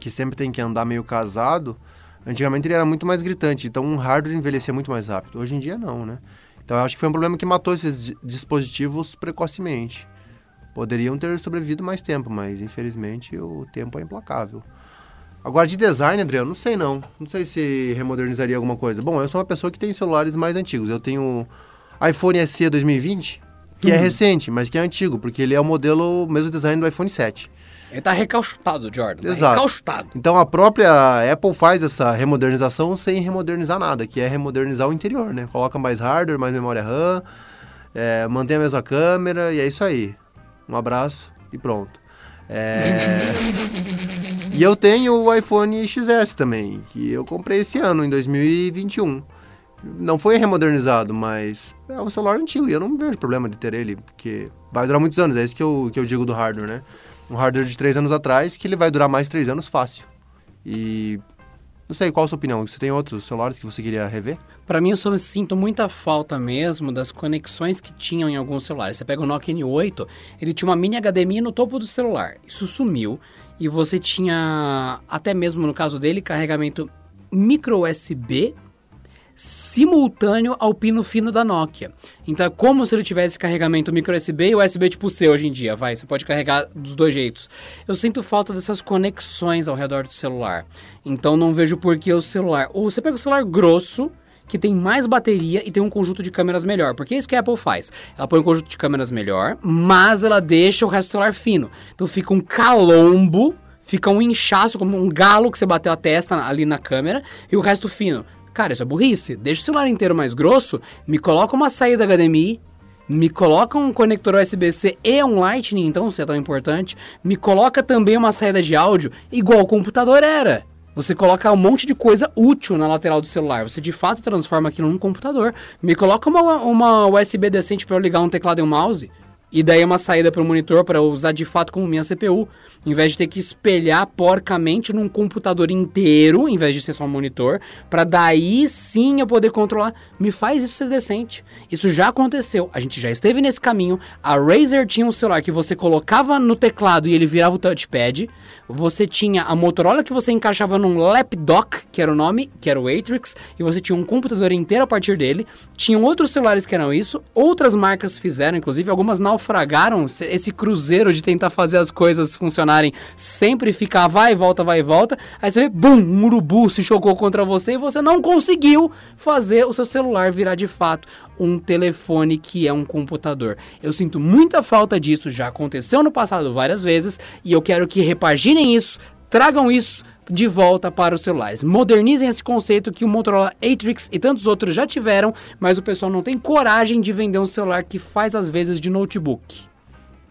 que sempre tem que andar meio casado, antigamente ele era muito mais gritante, então um hardware envelhecia muito mais rápido. Hoje em dia não, né? Então eu acho que foi um problema que matou esses dispositivos precocemente. Poderiam ter sobrevivido mais tempo, mas infelizmente o tempo é implacável. Agora, de design, Adriano, não sei não. Não sei se remodernizaria alguma coisa. Bom, eu sou uma pessoa que tem celulares mais antigos. Eu tenho iPhone SE 2020, que é hum. recente, mas que é antigo, porque ele é o modelo, mesmo design do iPhone 7. Ele tá recalchutado, Jordan. Tá Exato. recalchutado. Então a própria Apple faz essa remodernização sem remodernizar nada, que é remodernizar o interior, né? Coloca mais hardware, mais memória RAM, é, mantém a mesma câmera e é isso aí. Um abraço e pronto. É... <laughs> e eu tenho o iPhone XS também, que eu comprei esse ano, em 2021 não foi remodernizado, mas é um celular antigo e eu não vejo problema de ter ele, porque vai durar muitos anos, é isso que eu, que eu digo do hardware, né? Um hardware de três anos atrás que ele vai durar mais três anos fácil. E não sei, qual a sua opinião? Você tem outros celulares que você queria rever? Para mim, eu só sinto muita falta mesmo das conexões que tinham em alguns celulares. Você pega o Nokia N8, ele tinha uma mini HDMI no topo do celular. Isso sumiu. E você tinha, até mesmo no caso dele, carregamento micro USB simultâneo ao pino fino da Nokia. Então é como se ele tivesse carregamento micro USB e USB tipo C hoje em dia, vai, você pode carregar dos dois jeitos. Eu sinto falta dessas conexões ao redor do celular. Então não vejo por que o celular, ou você pega o celular grosso, que tem mais bateria e tem um conjunto de câmeras melhor. Porque é isso que a Apple faz. Ela põe um conjunto de câmeras melhor, mas ela deixa o resto do celular fino. Então fica um calombo, fica um inchaço, como um galo que você bateu a testa ali na câmera, e o resto fino. Cara, isso é burrice. Deixa o celular inteiro mais grosso, me coloca uma saída HDMI, me coloca um conector USB-C e um Lightning, então, se é tão importante. Me coloca também uma saída de áudio, igual o computador era. Você coloca um monte de coisa útil na lateral do celular. Você de fato transforma aquilo num computador. Me coloca uma, uma USB decente para eu ligar um teclado e um mouse. E daí uma saída para o monitor para usar de fato como minha CPU. Em vez de ter que espelhar porcamente num computador inteiro, em vez de ser só um monitor, para daí sim eu poder controlar. Me faz isso ser decente. Isso já aconteceu. A gente já esteve nesse caminho. A Razer tinha um celular que você colocava no teclado e ele virava o touchpad. Você tinha a Motorola que você encaixava num lapdock, que era o nome, que era o Atrix, e você tinha um computador inteiro a partir dele. Tinham outros celulares que eram isso. Outras marcas fizeram, inclusive algumas não naufragaram, esse cruzeiro de tentar fazer as coisas funcionarem, sempre ficar vai e volta, vai e volta, aí você vê, bum, um urubu se chocou contra você e você não conseguiu fazer o seu celular virar de fato um telefone que é um computador. Eu sinto muita falta disso, já aconteceu no passado várias vezes, e eu quero que repaginem isso, tragam isso de volta para os celulares. Modernizem esse conceito que o Motorola Atrix e tantos outros já tiveram, mas o pessoal não tem coragem de vender um celular que faz às vezes de notebook.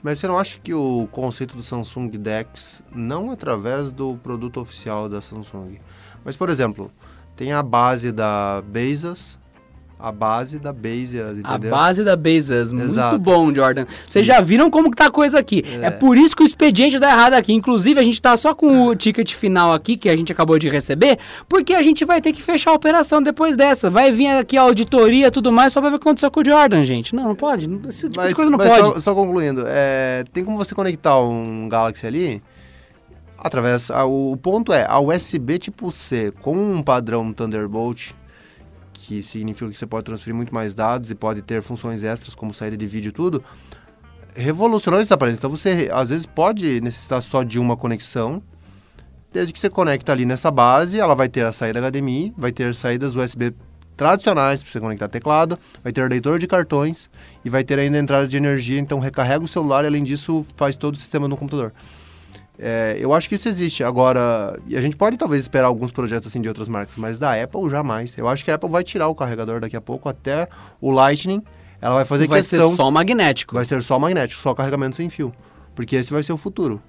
Mas você não acha que o conceito do Samsung Dex não através do produto oficial da Samsung? Mas, por exemplo, tem a base da Bezos, a base da Bezos, entendeu? A base da Bezos, muito bom, Jordan. Vocês já viram como que tá a coisa aqui. É. é. por isso que o expediente dá errado aqui. Inclusive, a gente tá só com o ticket final aqui, que a gente acabou de receber, porque a gente vai ter que fechar a operação depois dessa. Vai vir aqui a auditoria e tudo mais, só pra ver o que aconteceu com o Jordan, gente. Não, não pode. Esse tipo mas, de coisa não pode. Só, só concluindo, é, tem como você conectar um Galaxy ali através... A, o ponto é, a USB tipo C com um padrão Thunderbolt que significa que você pode transferir muito mais dados e pode ter funções extras como saída de vídeo e tudo, revolucionou esses aparelhos. Então você às vezes pode necessitar só de uma conexão, desde que você conecta ali nessa base, ela vai ter a saída HDMI, vai ter saídas USB tradicionais para você conectar teclado, vai ter leitor de cartões e vai ter ainda entrada de energia, então recarrega o celular e além disso faz todo o sistema no computador. É, eu acho que isso existe. Agora, e a gente pode talvez esperar alguns projetos assim de outras marcas, mas da Apple jamais. Eu acho que a Apple vai tirar o carregador daqui a pouco, até o Lightning. Ela vai fazer vai questão... Vai ser só magnético. Vai ser só magnético, só carregamento sem fio. Porque esse vai ser o futuro.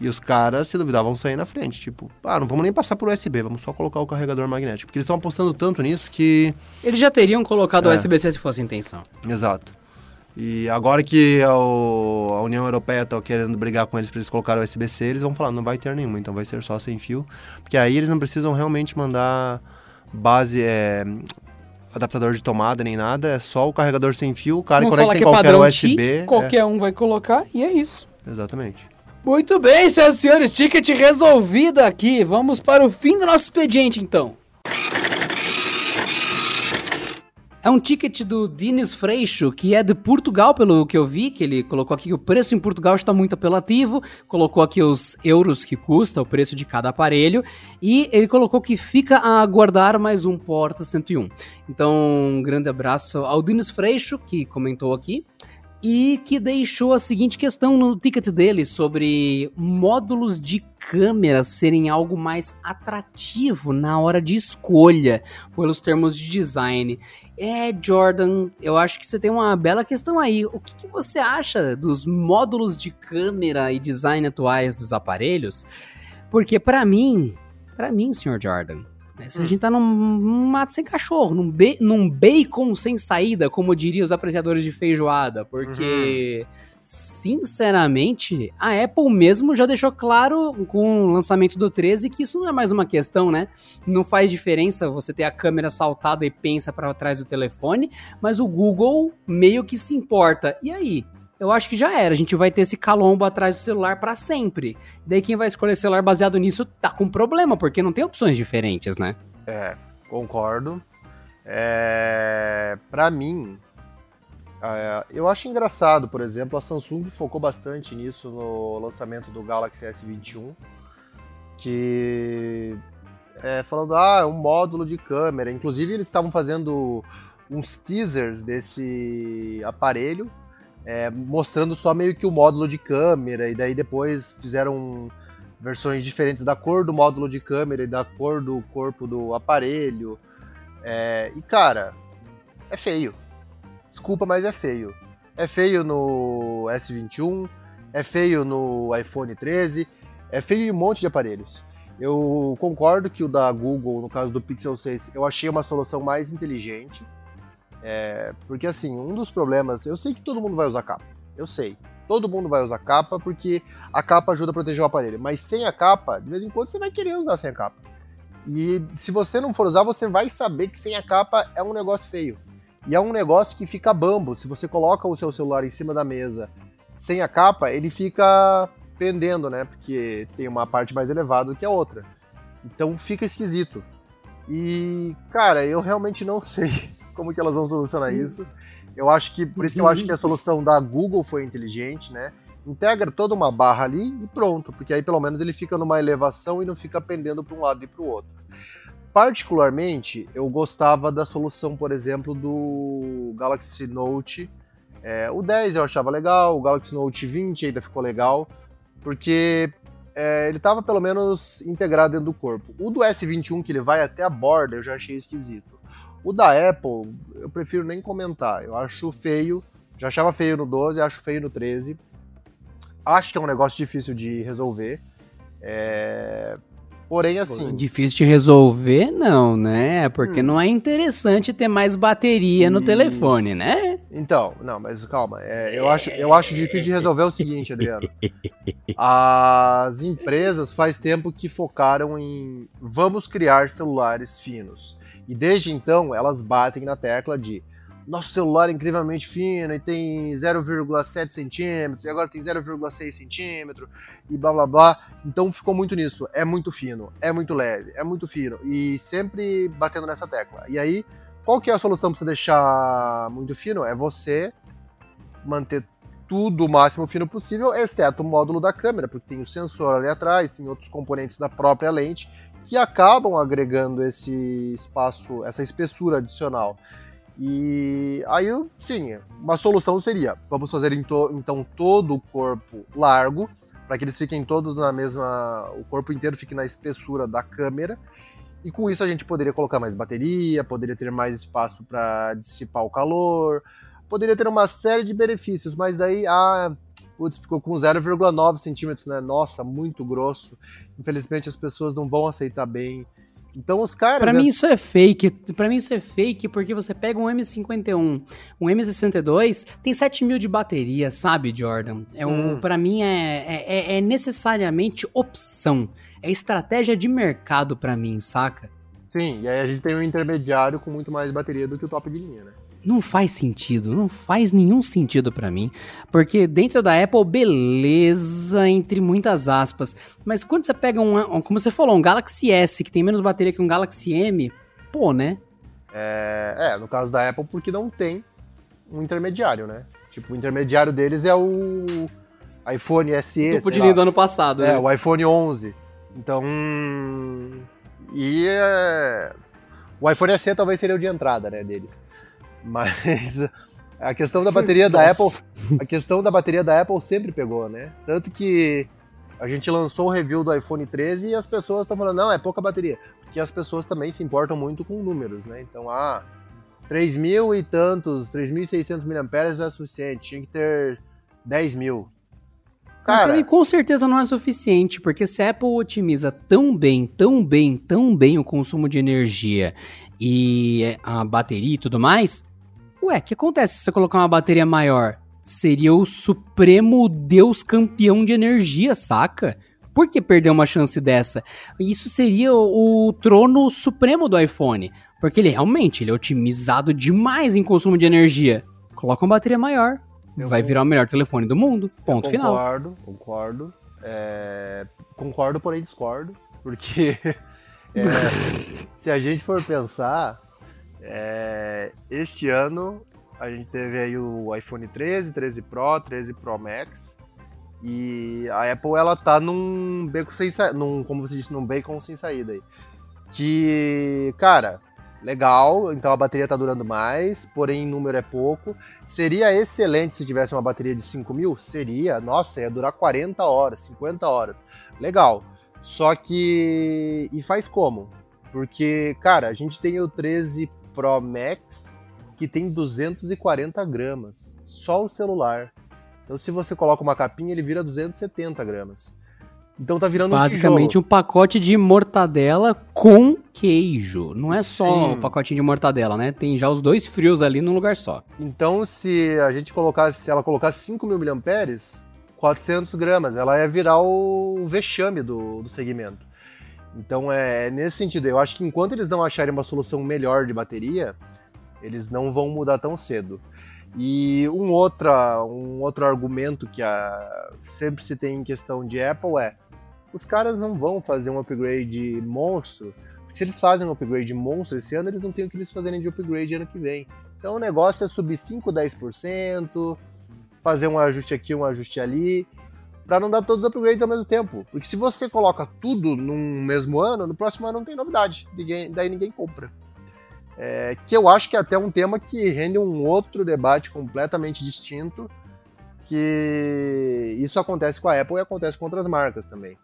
E os caras, se duvidar, vão sair na frente. Tipo, ah, não vamos nem passar por USB, vamos só colocar o carregador magnético. Porque eles estão apostando tanto nisso que. Eles já teriam colocado é. o USB-C se fosse a intenção. Exato. E agora que a, a União Europeia está querendo brigar com eles para eles colocarem o USB-C, eles vão falar, não vai ter nenhuma, então vai ser só sem fio. Porque aí eles não precisam realmente mandar base, é, adaptador de tomada nem nada, é só o carregador sem fio, o cara conecta em é qualquer USB. T, qualquer é. um vai colocar e é isso. Exatamente. Muito bem, senhoras e senhores, ticket resolvido aqui. Vamos para o fim do nosso expediente então. É um ticket do Dines Freixo, que é de Portugal, pelo que eu vi, que ele colocou aqui que o preço em Portugal está muito apelativo, colocou aqui os euros que custa, o preço de cada aparelho, e ele colocou que fica a aguardar mais um Porta 101. Então, um grande abraço ao Dines Freixo, que comentou aqui e que deixou a seguinte questão no ticket dele sobre módulos de câmera serem algo mais atrativo na hora de escolha, pelos termos de design. É, Jordan, eu acho que você tem uma bela questão aí. O que, que você acha dos módulos de câmera e design atuais dos aparelhos? Porque para mim, para mim, Sr. Jordan, se hum. a gente tá num, num, mato sem cachorro, num, be, num bacon sem saída, como diriam os apreciadores de feijoada, porque. Uhum. Sinceramente, a Apple mesmo já deixou claro com o lançamento do 13 que isso não é mais uma questão, né? Não faz diferença você ter a câmera saltada e pensa para trás do telefone, mas o Google meio que se importa. E aí? Eu acho que já era. A gente vai ter esse calombo atrás do celular para sempre. Daí quem vai escolher celular baseado nisso tá com problema, porque não tem opções diferentes, né? É, concordo. É, para mim, é, eu acho engraçado, por exemplo, a Samsung focou bastante nisso no lançamento do Galaxy S21, que é, falando, ah, é um módulo de câmera. Inclusive, eles estavam fazendo uns teasers desse aparelho é, mostrando só meio que o módulo de câmera, e daí depois fizeram versões diferentes da cor do módulo de câmera e da cor do corpo do aparelho. É, e cara, é feio. Desculpa, mas é feio. É feio no S21, é feio no iPhone 13, é feio em um monte de aparelhos. Eu concordo que o da Google, no caso do Pixel 6, eu achei uma solução mais inteligente é, porque assim, um dos problemas, eu sei que todo mundo vai usar capa, eu sei. Todo mundo vai usar capa porque a capa ajuda a proteger o aparelho. Mas sem a capa, de vez em quando você vai querer usar sem a capa. E se você não for usar, você vai saber que sem a capa é um negócio feio. E é um negócio que fica bambo. Se você coloca o seu celular em cima da mesa sem a capa, ele fica pendendo, né? Porque tem uma parte mais elevada do que a outra. Então fica esquisito. E, cara, eu realmente não <laughs> sei como que elas vão solucionar isso. Eu acho que, por isso que eu acho que a <laughs> solução da Google foi inteligente, né? Integra toda uma barra ali e pronto, porque aí pelo menos ele fica numa elevação e não fica pendendo para um lado e para o outro. Particularmente, eu gostava da solução, por exemplo, do Galaxy Note. É, o 10 eu achava legal, o Galaxy Note 20 ainda ficou legal, porque é, ele estava pelo menos integrado dentro do corpo. O do S21, que ele vai até a borda, eu já achei esquisito. O da Apple, eu prefiro nem comentar. Eu acho feio. Já achava feio no 12, acho feio no 13. Acho que é um negócio difícil de resolver. É... Porém, assim. Difícil de resolver, não, né? Porque hum. não é interessante ter mais bateria no e... telefone, né? Então, não, mas calma. É, eu, acho, eu acho difícil de resolver o seguinte, Adriano. <laughs> As empresas faz tempo que focaram em vamos criar celulares finos. E desde então elas batem na tecla de nosso celular é incrivelmente fino e tem 0,7 centímetros, e agora tem 0,6 centímetros, e blá blá blá. Então ficou muito nisso. É muito fino, é muito leve, é muito fino. E sempre batendo nessa tecla. E aí, qual que é a solução para você deixar muito fino? É você manter tudo o máximo fino possível, exceto o módulo da câmera, porque tem o sensor ali atrás, tem outros componentes da própria lente que acabam agregando esse espaço, essa espessura adicional. E aí, sim, uma solução seria: vamos fazer então todo o corpo largo, para que eles fiquem todos na mesma. o corpo inteiro fique na espessura da câmera. E com isso a gente poderia colocar mais bateria, poderia ter mais espaço para dissipar o calor, poderia ter uma série de benefícios, mas daí, ah, putz, ficou com 0,9 centímetros, né? Nossa, muito grosso. Infelizmente as pessoas não vão aceitar bem. Então os caras. Pra mim isso é fake. Pra mim isso é fake porque você pega um M51, um M62, tem 7 mil de bateria, sabe, Jordan? É um, hum. Pra mim é, é, é, é necessariamente opção. É estratégia de mercado para mim, saca? Sim, e aí a gente tem um intermediário com muito mais bateria do que o top de linha, né? Não faz sentido, não faz nenhum sentido para mim, porque dentro da Apple, beleza, entre muitas aspas, mas quando você pega um, como você falou, um Galaxy S que tem menos bateria que um Galaxy M, pô, né? É, é no caso da Apple, porque não tem um intermediário, né? Tipo, o intermediário deles é o iPhone SE. De linha do ano passado, É, né? o iPhone 11. Então, e é... o iPhone SE talvez seria o de entrada, né, deles. Mas a questão da bateria da Apple, a questão da bateria da Apple sempre pegou, né? Tanto que a gente lançou o review do iPhone 13 e as pessoas estão falando, não, é pouca bateria. Porque as pessoas também se importam muito com números, né? Então, ah, 3 mil e tantos, 3.600 mAh não é suficiente, tinha que ter 10 mil. Cara, Mas pra mim, com certeza não é suficiente, porque se a Apple otimiza tão bem, tão bem, tão bem o consumo de energia e a bateria e tudo mais, Ué, o que acontece se você colocar uma bateria maior? Seria o supremo deus campeão de energia, saca? Por que perder uma chance dessa? Isso seria o, o trono supremo do iPhone, porque ele realmente ele é otimizado demais em consumo de energia. Coloca uma bateria maior, eu vai virar o melhor telefone do mundo. Ponto concordo, final. Concordo, concordo. É, concordo, porém discordo, porque <laughs> é, se a gente for pensar, é, este ano a gente teve aí o iPhone 13, 13 Pro, 13 Pro Max. E a Apple ela tá num beco sem saída, num, como você disse, num bacon sem saída aí. Que, cara, legal, então a bateria tá durando mais, porém número é pouco. Seria excelente se tivesse uma bateria de 5 mil? Seria, nossa, ia durar 40 horas, 50 horas. Legal. Só que. E faz como? Porque, cara, a gente tem o 13 Pro Max que tem 240 gramas, só o celular. Então, se você coloca uma capinha, ele vira 270 gramas. Então tá virando Basicamente um, um pacote de mortadela com queijo. Não é só Sim. um pacotinho de mortadela, né? Tem já os dois frios ali num lugar só. Então, se a gente colocasse, se ela colocasse 5 mil miliamperes, 400 gramas, ela ia virar o vexame do, do segmento. Então é nesse sentido, eu acho que enquanto eles não acharem uma solução melhor de bateria, eles não vão mudar tão cedo. E um, outra, um outro argumento que a, sempre se tem em questão de Apple é os caras não vão fazer um upgrade monstro, Porque se eles fazem um upgrade monstro esse ano, eles não têm o que eles fazerem de upgrade ano que vem. Então o negócio é subir 5, 10%, fazer um ajuste aqui, um ajuste ali, para não dar todos os upgrades ao mesmo tempo. Porque se você coloca tudo num mesmo ano, no próximo ano não tem novidade. Ninguém, daí ninguém compra. É, que eu acho que é até um tema que rende um outro debate completamente distinto, que isso acontece com a Apple e acontece com outras marcas também.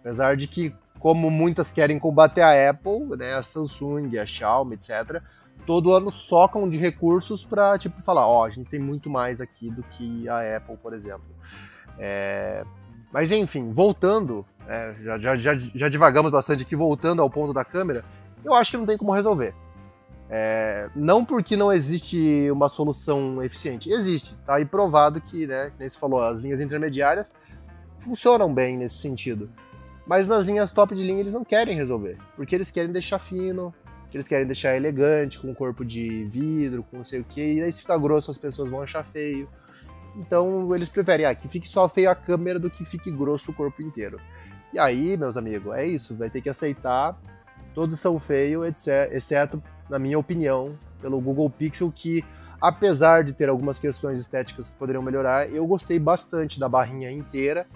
Apesar de que, como muitas querem combater a Apple, né, a Samsung, a Xiaomi, etc., todo ano socam de recursos para tipo falar, ó, oh, a gente tem muito mais aqui do que a Apple, por exemplo. É... Mas enfim, voltando, é, já, já, já, já divagamos bastante aqui, voltando ao ponto da câmera, eu acho que não tem como resolver. É, não porque não existe uma solução eficiente, existe, tá aí provado que, né, como você falou, as linhas intermediárias funcionam bem nesse sentido. Mas nas linhas top de linha eles não querem resolver, porque eles querem deixar fino, que eles querem deixar elegante, com um corpo de vidro, com não sei o que, e aí se ficar grosso as pessoas vão achar feio. Então eles preferem ah, que fique só feio a câmera do que fique grosso o corpo inteiro. E aí, meus amigos, é isso, vai ter que aceitar. Todos são feios, exceto, na minha opinião, pelo Google Pixel, que apesar de ter algumas questões estéticas que poderiam melhorar, eu gostei bastante da barrinha inteira,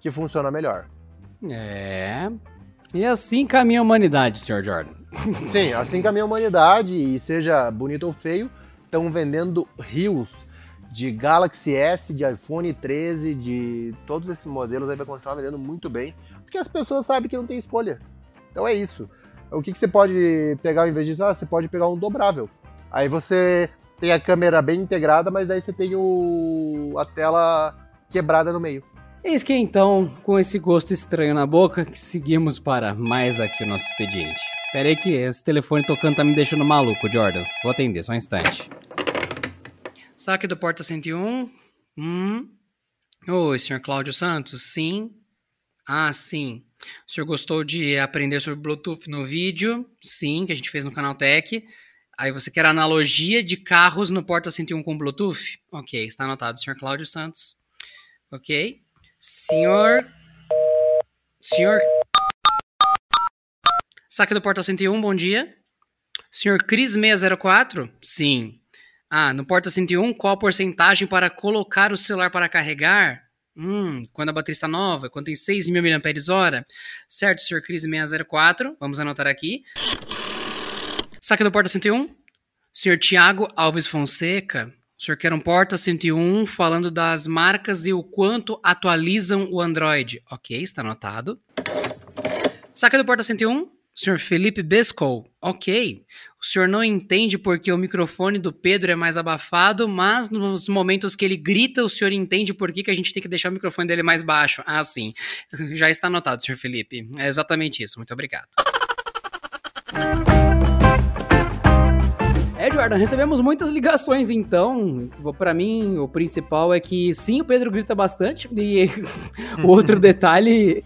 que funciona melhor. É. E assim caminha a humanidade, Sr. Jordan. Sim, assim caminha a humanidade, e seja bonito ou feio, estão vendendo rios de Galaxy S, de iPhone 13, de todos esses modelos aí vai continuar vendendo muito bem, porque as pessoas sabem que não tem escolha. Então é isso. O que, que você pode pegar ao invés disso? Ah, você pode pegar um dobrável. Aí você tem a câmera bem integrada, mas daí você tem o... a tela quebrada no meio. Eis que então, com esse gosto estranho na boca, que seguimos para mais aqui o nosso expediente. Pera aí que esse telefone tocando tá me deixando maluco, Jordan. Vou atender, só um instante. Saque do Porta 101. Hum. Oi, senhor Cláudio Santos? Sim. Ah, sim. O senhor gostou de aprender sobre Bluetooth no vídeo? Sim, que a gente fez no canal Tech. Aí você quer analogia de carros no Porta 101 com Bluetooth? Ok, está anotado, senhor Cláudio Santos. Ok. Senhor. Senhor. Saque do Porta 101, bom dia. Senhor Cris 604? Sim. Ah, no Porta 101, qual a porcentagem para colocar o celular para carregar? Hum, quando a bateria está nova, quando tem 6.000 mAh. Certo, Sr. Cris 604, vamos anotar aqui. Saque do Porta 101. Sr. Tiago Alves Fonseca, o senhor quer um Porta 101 falando das marcas e o quanto atualizam o Android. Ok, está anotado. Saque do Porta 101. Senhor Felipe Bescol, ok. O senhor não entende porque o microfone do Pedro é mais abafado, mas nos momentos que ele grita, o senhor entende por que, que a gente tem que deixar o microfone dele mais baixo. Ah, sim. <laughs> Já está anotado, senhor Felipe. É exatamente isso. Muito obrigado. É, Jordan, recebemos muitas ligações, então, para mim, o principal é que sim, o Pedro grita bastante, e <laughs> o outro <laughs> detalhe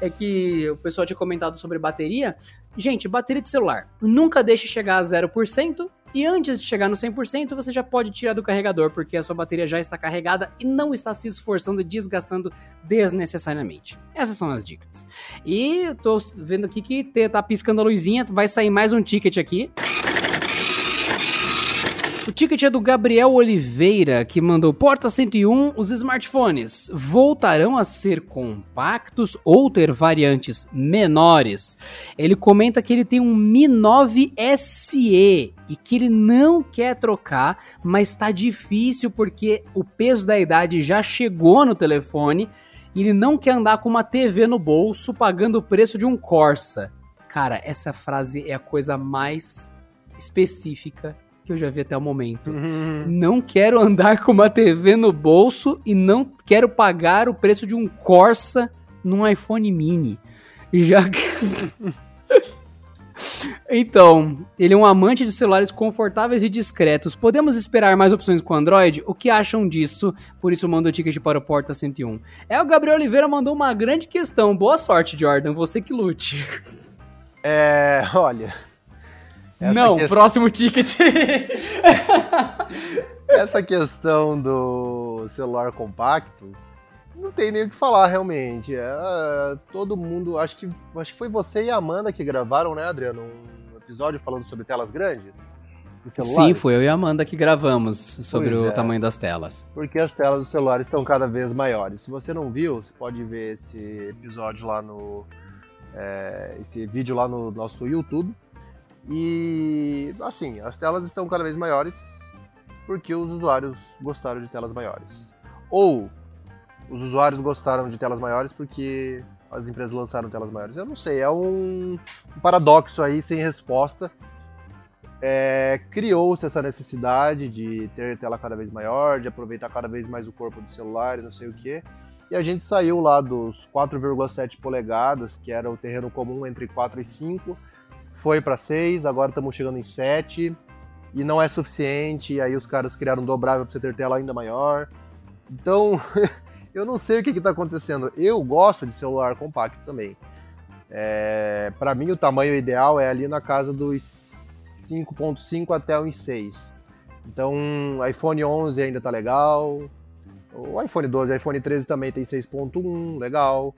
é que o pessoal tinha comentado sobre bateria. Gente, bateria de celular, nunca deixe chegar a 0%, e antes de chegar no 100%, você já pode tirar do carregador, porque a sua bateria já está carregada e não está se esforçando e desgastando desnecessariamente. Essas são as dicas. E tô vendo aqui que tá piscando a luzinha, vai sair mais um ticket aqui. O ticket é do Gabriel Oliveira, que mandou Porta 101, os smartphones voltarão a ser compactos ou ter variantes menores. Ele comenta que ele tem um Mi 9 SE e que ele não quer trocar, mas está difícil porque o peso da idade já chegou no telefone e ele não quer andar com uma TV no bolso pagando o preço de um Corsa. Cara, essa frase é a coisa mais específica que eu já vi até o momento. Uhum. Não quero andar com uma TV no bolso e não quero pagar o preço de um Corsa num iPhone mini. Já <laughs> Então, ele é um amante de celulares confortáveis e discretos. Podemos esperar mais opções com Android? O que acham disso? Por isso manda o ticket para o Porta 101. É, o Gabriel Oliveira mandou uma grande questão. Boa sorte, Jordan. Você que lute. É, olha, essa não, próximo ticket. <laughs> Essa questão do celular compacto, não tem nem o que falar realmente. É, todo mundo, acho que acho que foi você e a Amanda que gravaram, né, Adriano, um episódio falando sobre telas grandes. Sim, foi eu e a Amanda que gravamos sobre pois o é, tamanho das telas. Porque as telas dos celulares estão cada vez maiores. Se você não viu, você pode ver esse episódio lá no. É, esse vídeo lá no nosso YouTube. E assim, as telas estão cada vez maiores porque os usuários gostaram de telas maiores. Ou os usuários gostaram de telas maiores porque as empresas lançaram telas maiores. Eu não sei, é um, paradoxo aí sem resposta. É, Criou-se essa necessidade de ter tela cada vez maior, de aproveitar cada vez mais o corpo do celular e não sei o que. E a gente saiu lá dos 4,7 polegadas, que era o terreno comum entre 4 e 5, foi para 6, agora estamos chegando em 7 e não é suficiente. E aí os caras criaram um dobrável para você ter tela ainda maior. Então, <laughs> eu não sei o que está acontecendo. Eu gosto de celular compacto também. É, para mim, o tamanho ideal é ali na casa dos 5.5 até uns 6. Então, iPhone 11 ainda tá legal. O iPhone 12, iPhone 13 também tem 6.1, legal.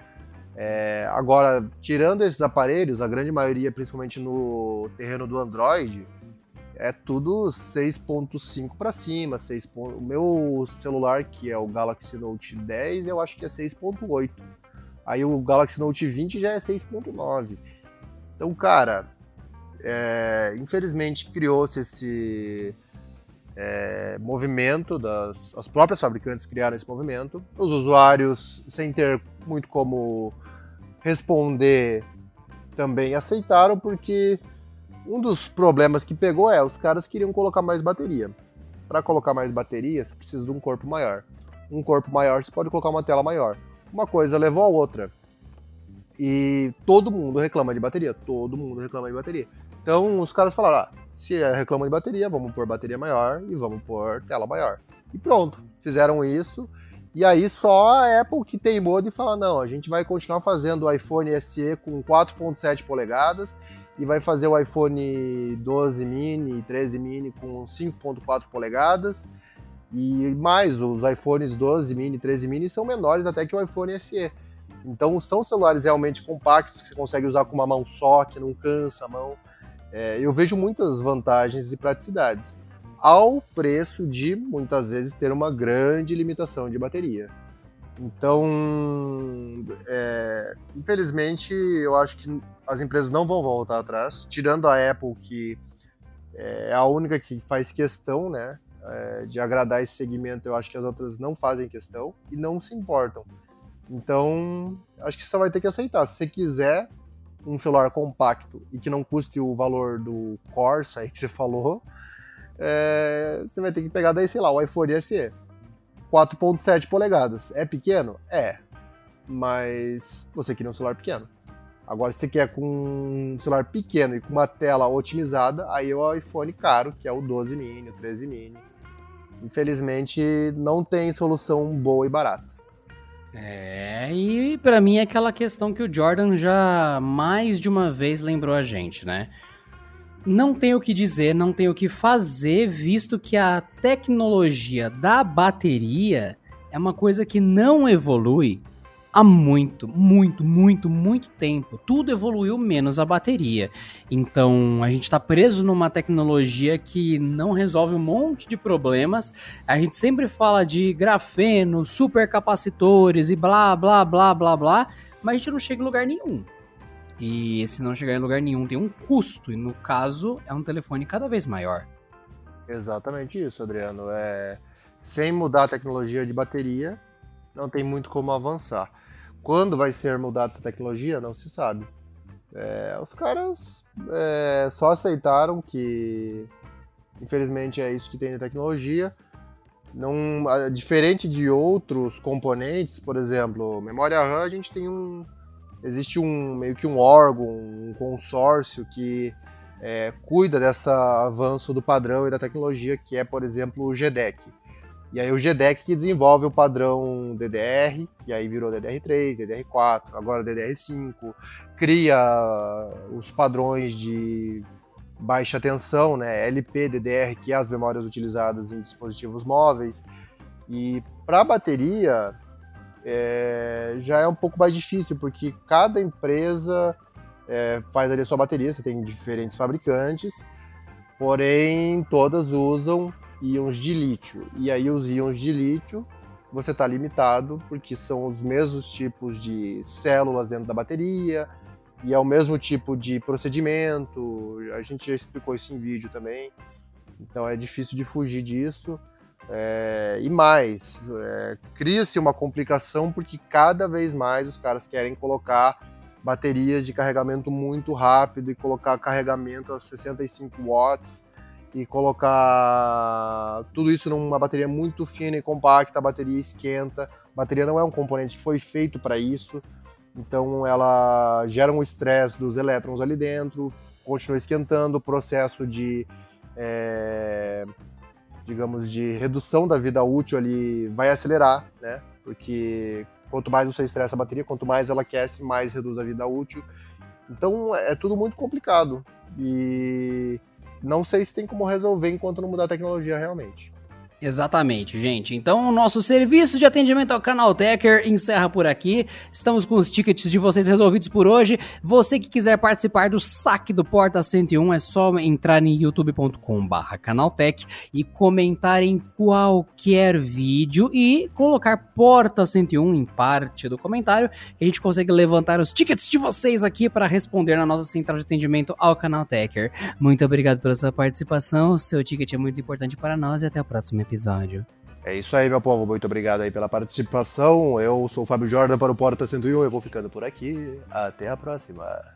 É, agora, tirando esses aparelhos, a grande maioria, principalmente no terreno do Android, é tudo 6.5 para cima, 6. O meu celular, que é o Galaxy Note 10, eu acho que é 6.8. Aí o Galaxy Note 20 já é 6.9. Então, cara, é, infelizmente criou-se esse é, movimento das as próprias fabricantes criaram esse movimento. Os usuários, sem ter muito como responder, também aceitaram porque um dos problemas que pegou é os caras queriam colocar mais bateria. Para colocar mais bateria, você precisa de um corpo maior. Um corpo maior, você pode colocar uma tela maior. Uma coisa levou a outra. E todo mundo reclama de bateria. Todo mundo reclama de bateria. Então os caras falaram: ah, se reclamam de bateria, vamos pôr bateria maior e vamos pôr tela maior. E pronto, fizeram isso. E aí só a Apple que teimou de falar: não, a gente vai continuar fazendo o iPhone SE com 4,7 polegadas e vai fazer o iPhone 12 mini e 13 mini com 5.4 polegadas. E mais, os iPhones 12 mini e 13 mini são menores até que o iPhone SE. Então são celulares realmente compactos que você consegue usar com uma mão só, que não cansa a mão. É, eu vejo muitas vantagens e praticidades, ao preço de muitas vezes ter uma grande limitação de bateria. Então, é, infelizmente, eu acho que as empresas não vão voltar atrás, tirando a Apple, que é a única que faz questão, né, é, de agradar esse segmento. Eu acho que as outras não fazem questão e não se importam. Então, acho que você vai ter que aceitar. Se você quiser um celular compacto e que não custe o valor do Corsa aí que você falou, é, você vai ter que pegar daí, sei lá, o iPhone SE. 4.7 polegadas. É pequeno? É. Mas você queria um celular pequeno. Agora, se você quer com um celular pequeno e com uma tela otimizada, aí é o iPhone caro, que é o 12 mini, o 13 mini. Infelizmente, não tem solução boa e barata. É, e para mim é aquela questão que o Jordan já mais de uma vez lembrou a gente, né? não tem o que dizer, não tem o que fazer, visto que a tecnologia da bateria é uma coisa que não evolui há muito, muito, muito, muito tempo. Tudo evoluiu menos a bateria. Então a gente está preso numa tecnologia que não resolve um monte de problemas. A gente sempre fala de grafeno, supercapacitores e blá, blá, blá, blá, blá, mas a gente não chega em lugar nenhum. E se não chegar em lugar nenhum, tem um custo. E no caso, é um telefone cada vez maior. Exatamente isso, Adriano. É... Sem mudar a tecnologia de bateria, não tem muito como avançar. Quando vai ser mudada essa tecnologia, não se sabe. É... Os caras é... só aceitaram que, infelizmente, é isso que tem na tecnologia. Não, diferente de outros componentes, por exemplo, memória RAM, a gente tem um, existe um meio que um órgão, um consórcio que é, cuida desse avanço do padrão e da tecnologia, que é, por exemplo, o GDEC. E aí o GDEC que desenvolve o padrão DDR, que aí virou DDR3, DDR4, agora DDR5, cria os padrões de baixa tensão, né, LP, DDR, que é as memórias utilizadas em dispositivos móveis. E para a bateria, é, já é um pouco mais difícil, porque cada empresa é, faz ali a sua bateria, você tem diferentes fabricantes, porém todas usam íons de lítio. E aí os íons de lítio você está limitado porque são os mesmos tipos de células dentro da bateria e é o mesmo tipo de procedimento. A gente já explicou isso em vídeo também, então é difícil de fugir disso. É, e mais, é, cria-se uma complicação porque cada vez mais os caras querem colocar baterias de carregamento muito rápido e colocar carregamento a 65 watts e colocar tudo isso numa bateria muito fina e compacta, a bateria esquenta. A bateria não é um componente que foi feito para isso, então ela gera um estresse dos elétrons ali dentro, continua esquentando, o processo de, é, digamos, de redução da vida útil ali vai acelerar, né? Porque Quanto mais você estressa a bateria, quanto mais ela aquece, mais reduz a vida útil. Então é tudo muito complicado. E não sei se tem como resolver enquanto não mudar a tecnologia realmente. Exatamente, gente. Então, o nosso serviço de atendimento ao Canal Techer encerra por aqui. Estamos com os tickets de vocês resolvidos por hoje. Você que quiser participar do saque do Porta 101 é só entrar em youtube.com/canaltech e comentar em qualquer vídeo e colocar Porta 101 em parte do comentário, que a gente consegue levantar os tickets de vocês aqui para responder na nossa central de atendimento ao Canal Techer. Muito obrigado pela sua participação. O seu ticket é muito importante para nós e até o próximo episódio. É isso aí, meu povo. Muito obrigado aí pela participação. Eu sou o Fábio Jordan para o Porta 101. Eu vou ficando por aqui. Até a próxima.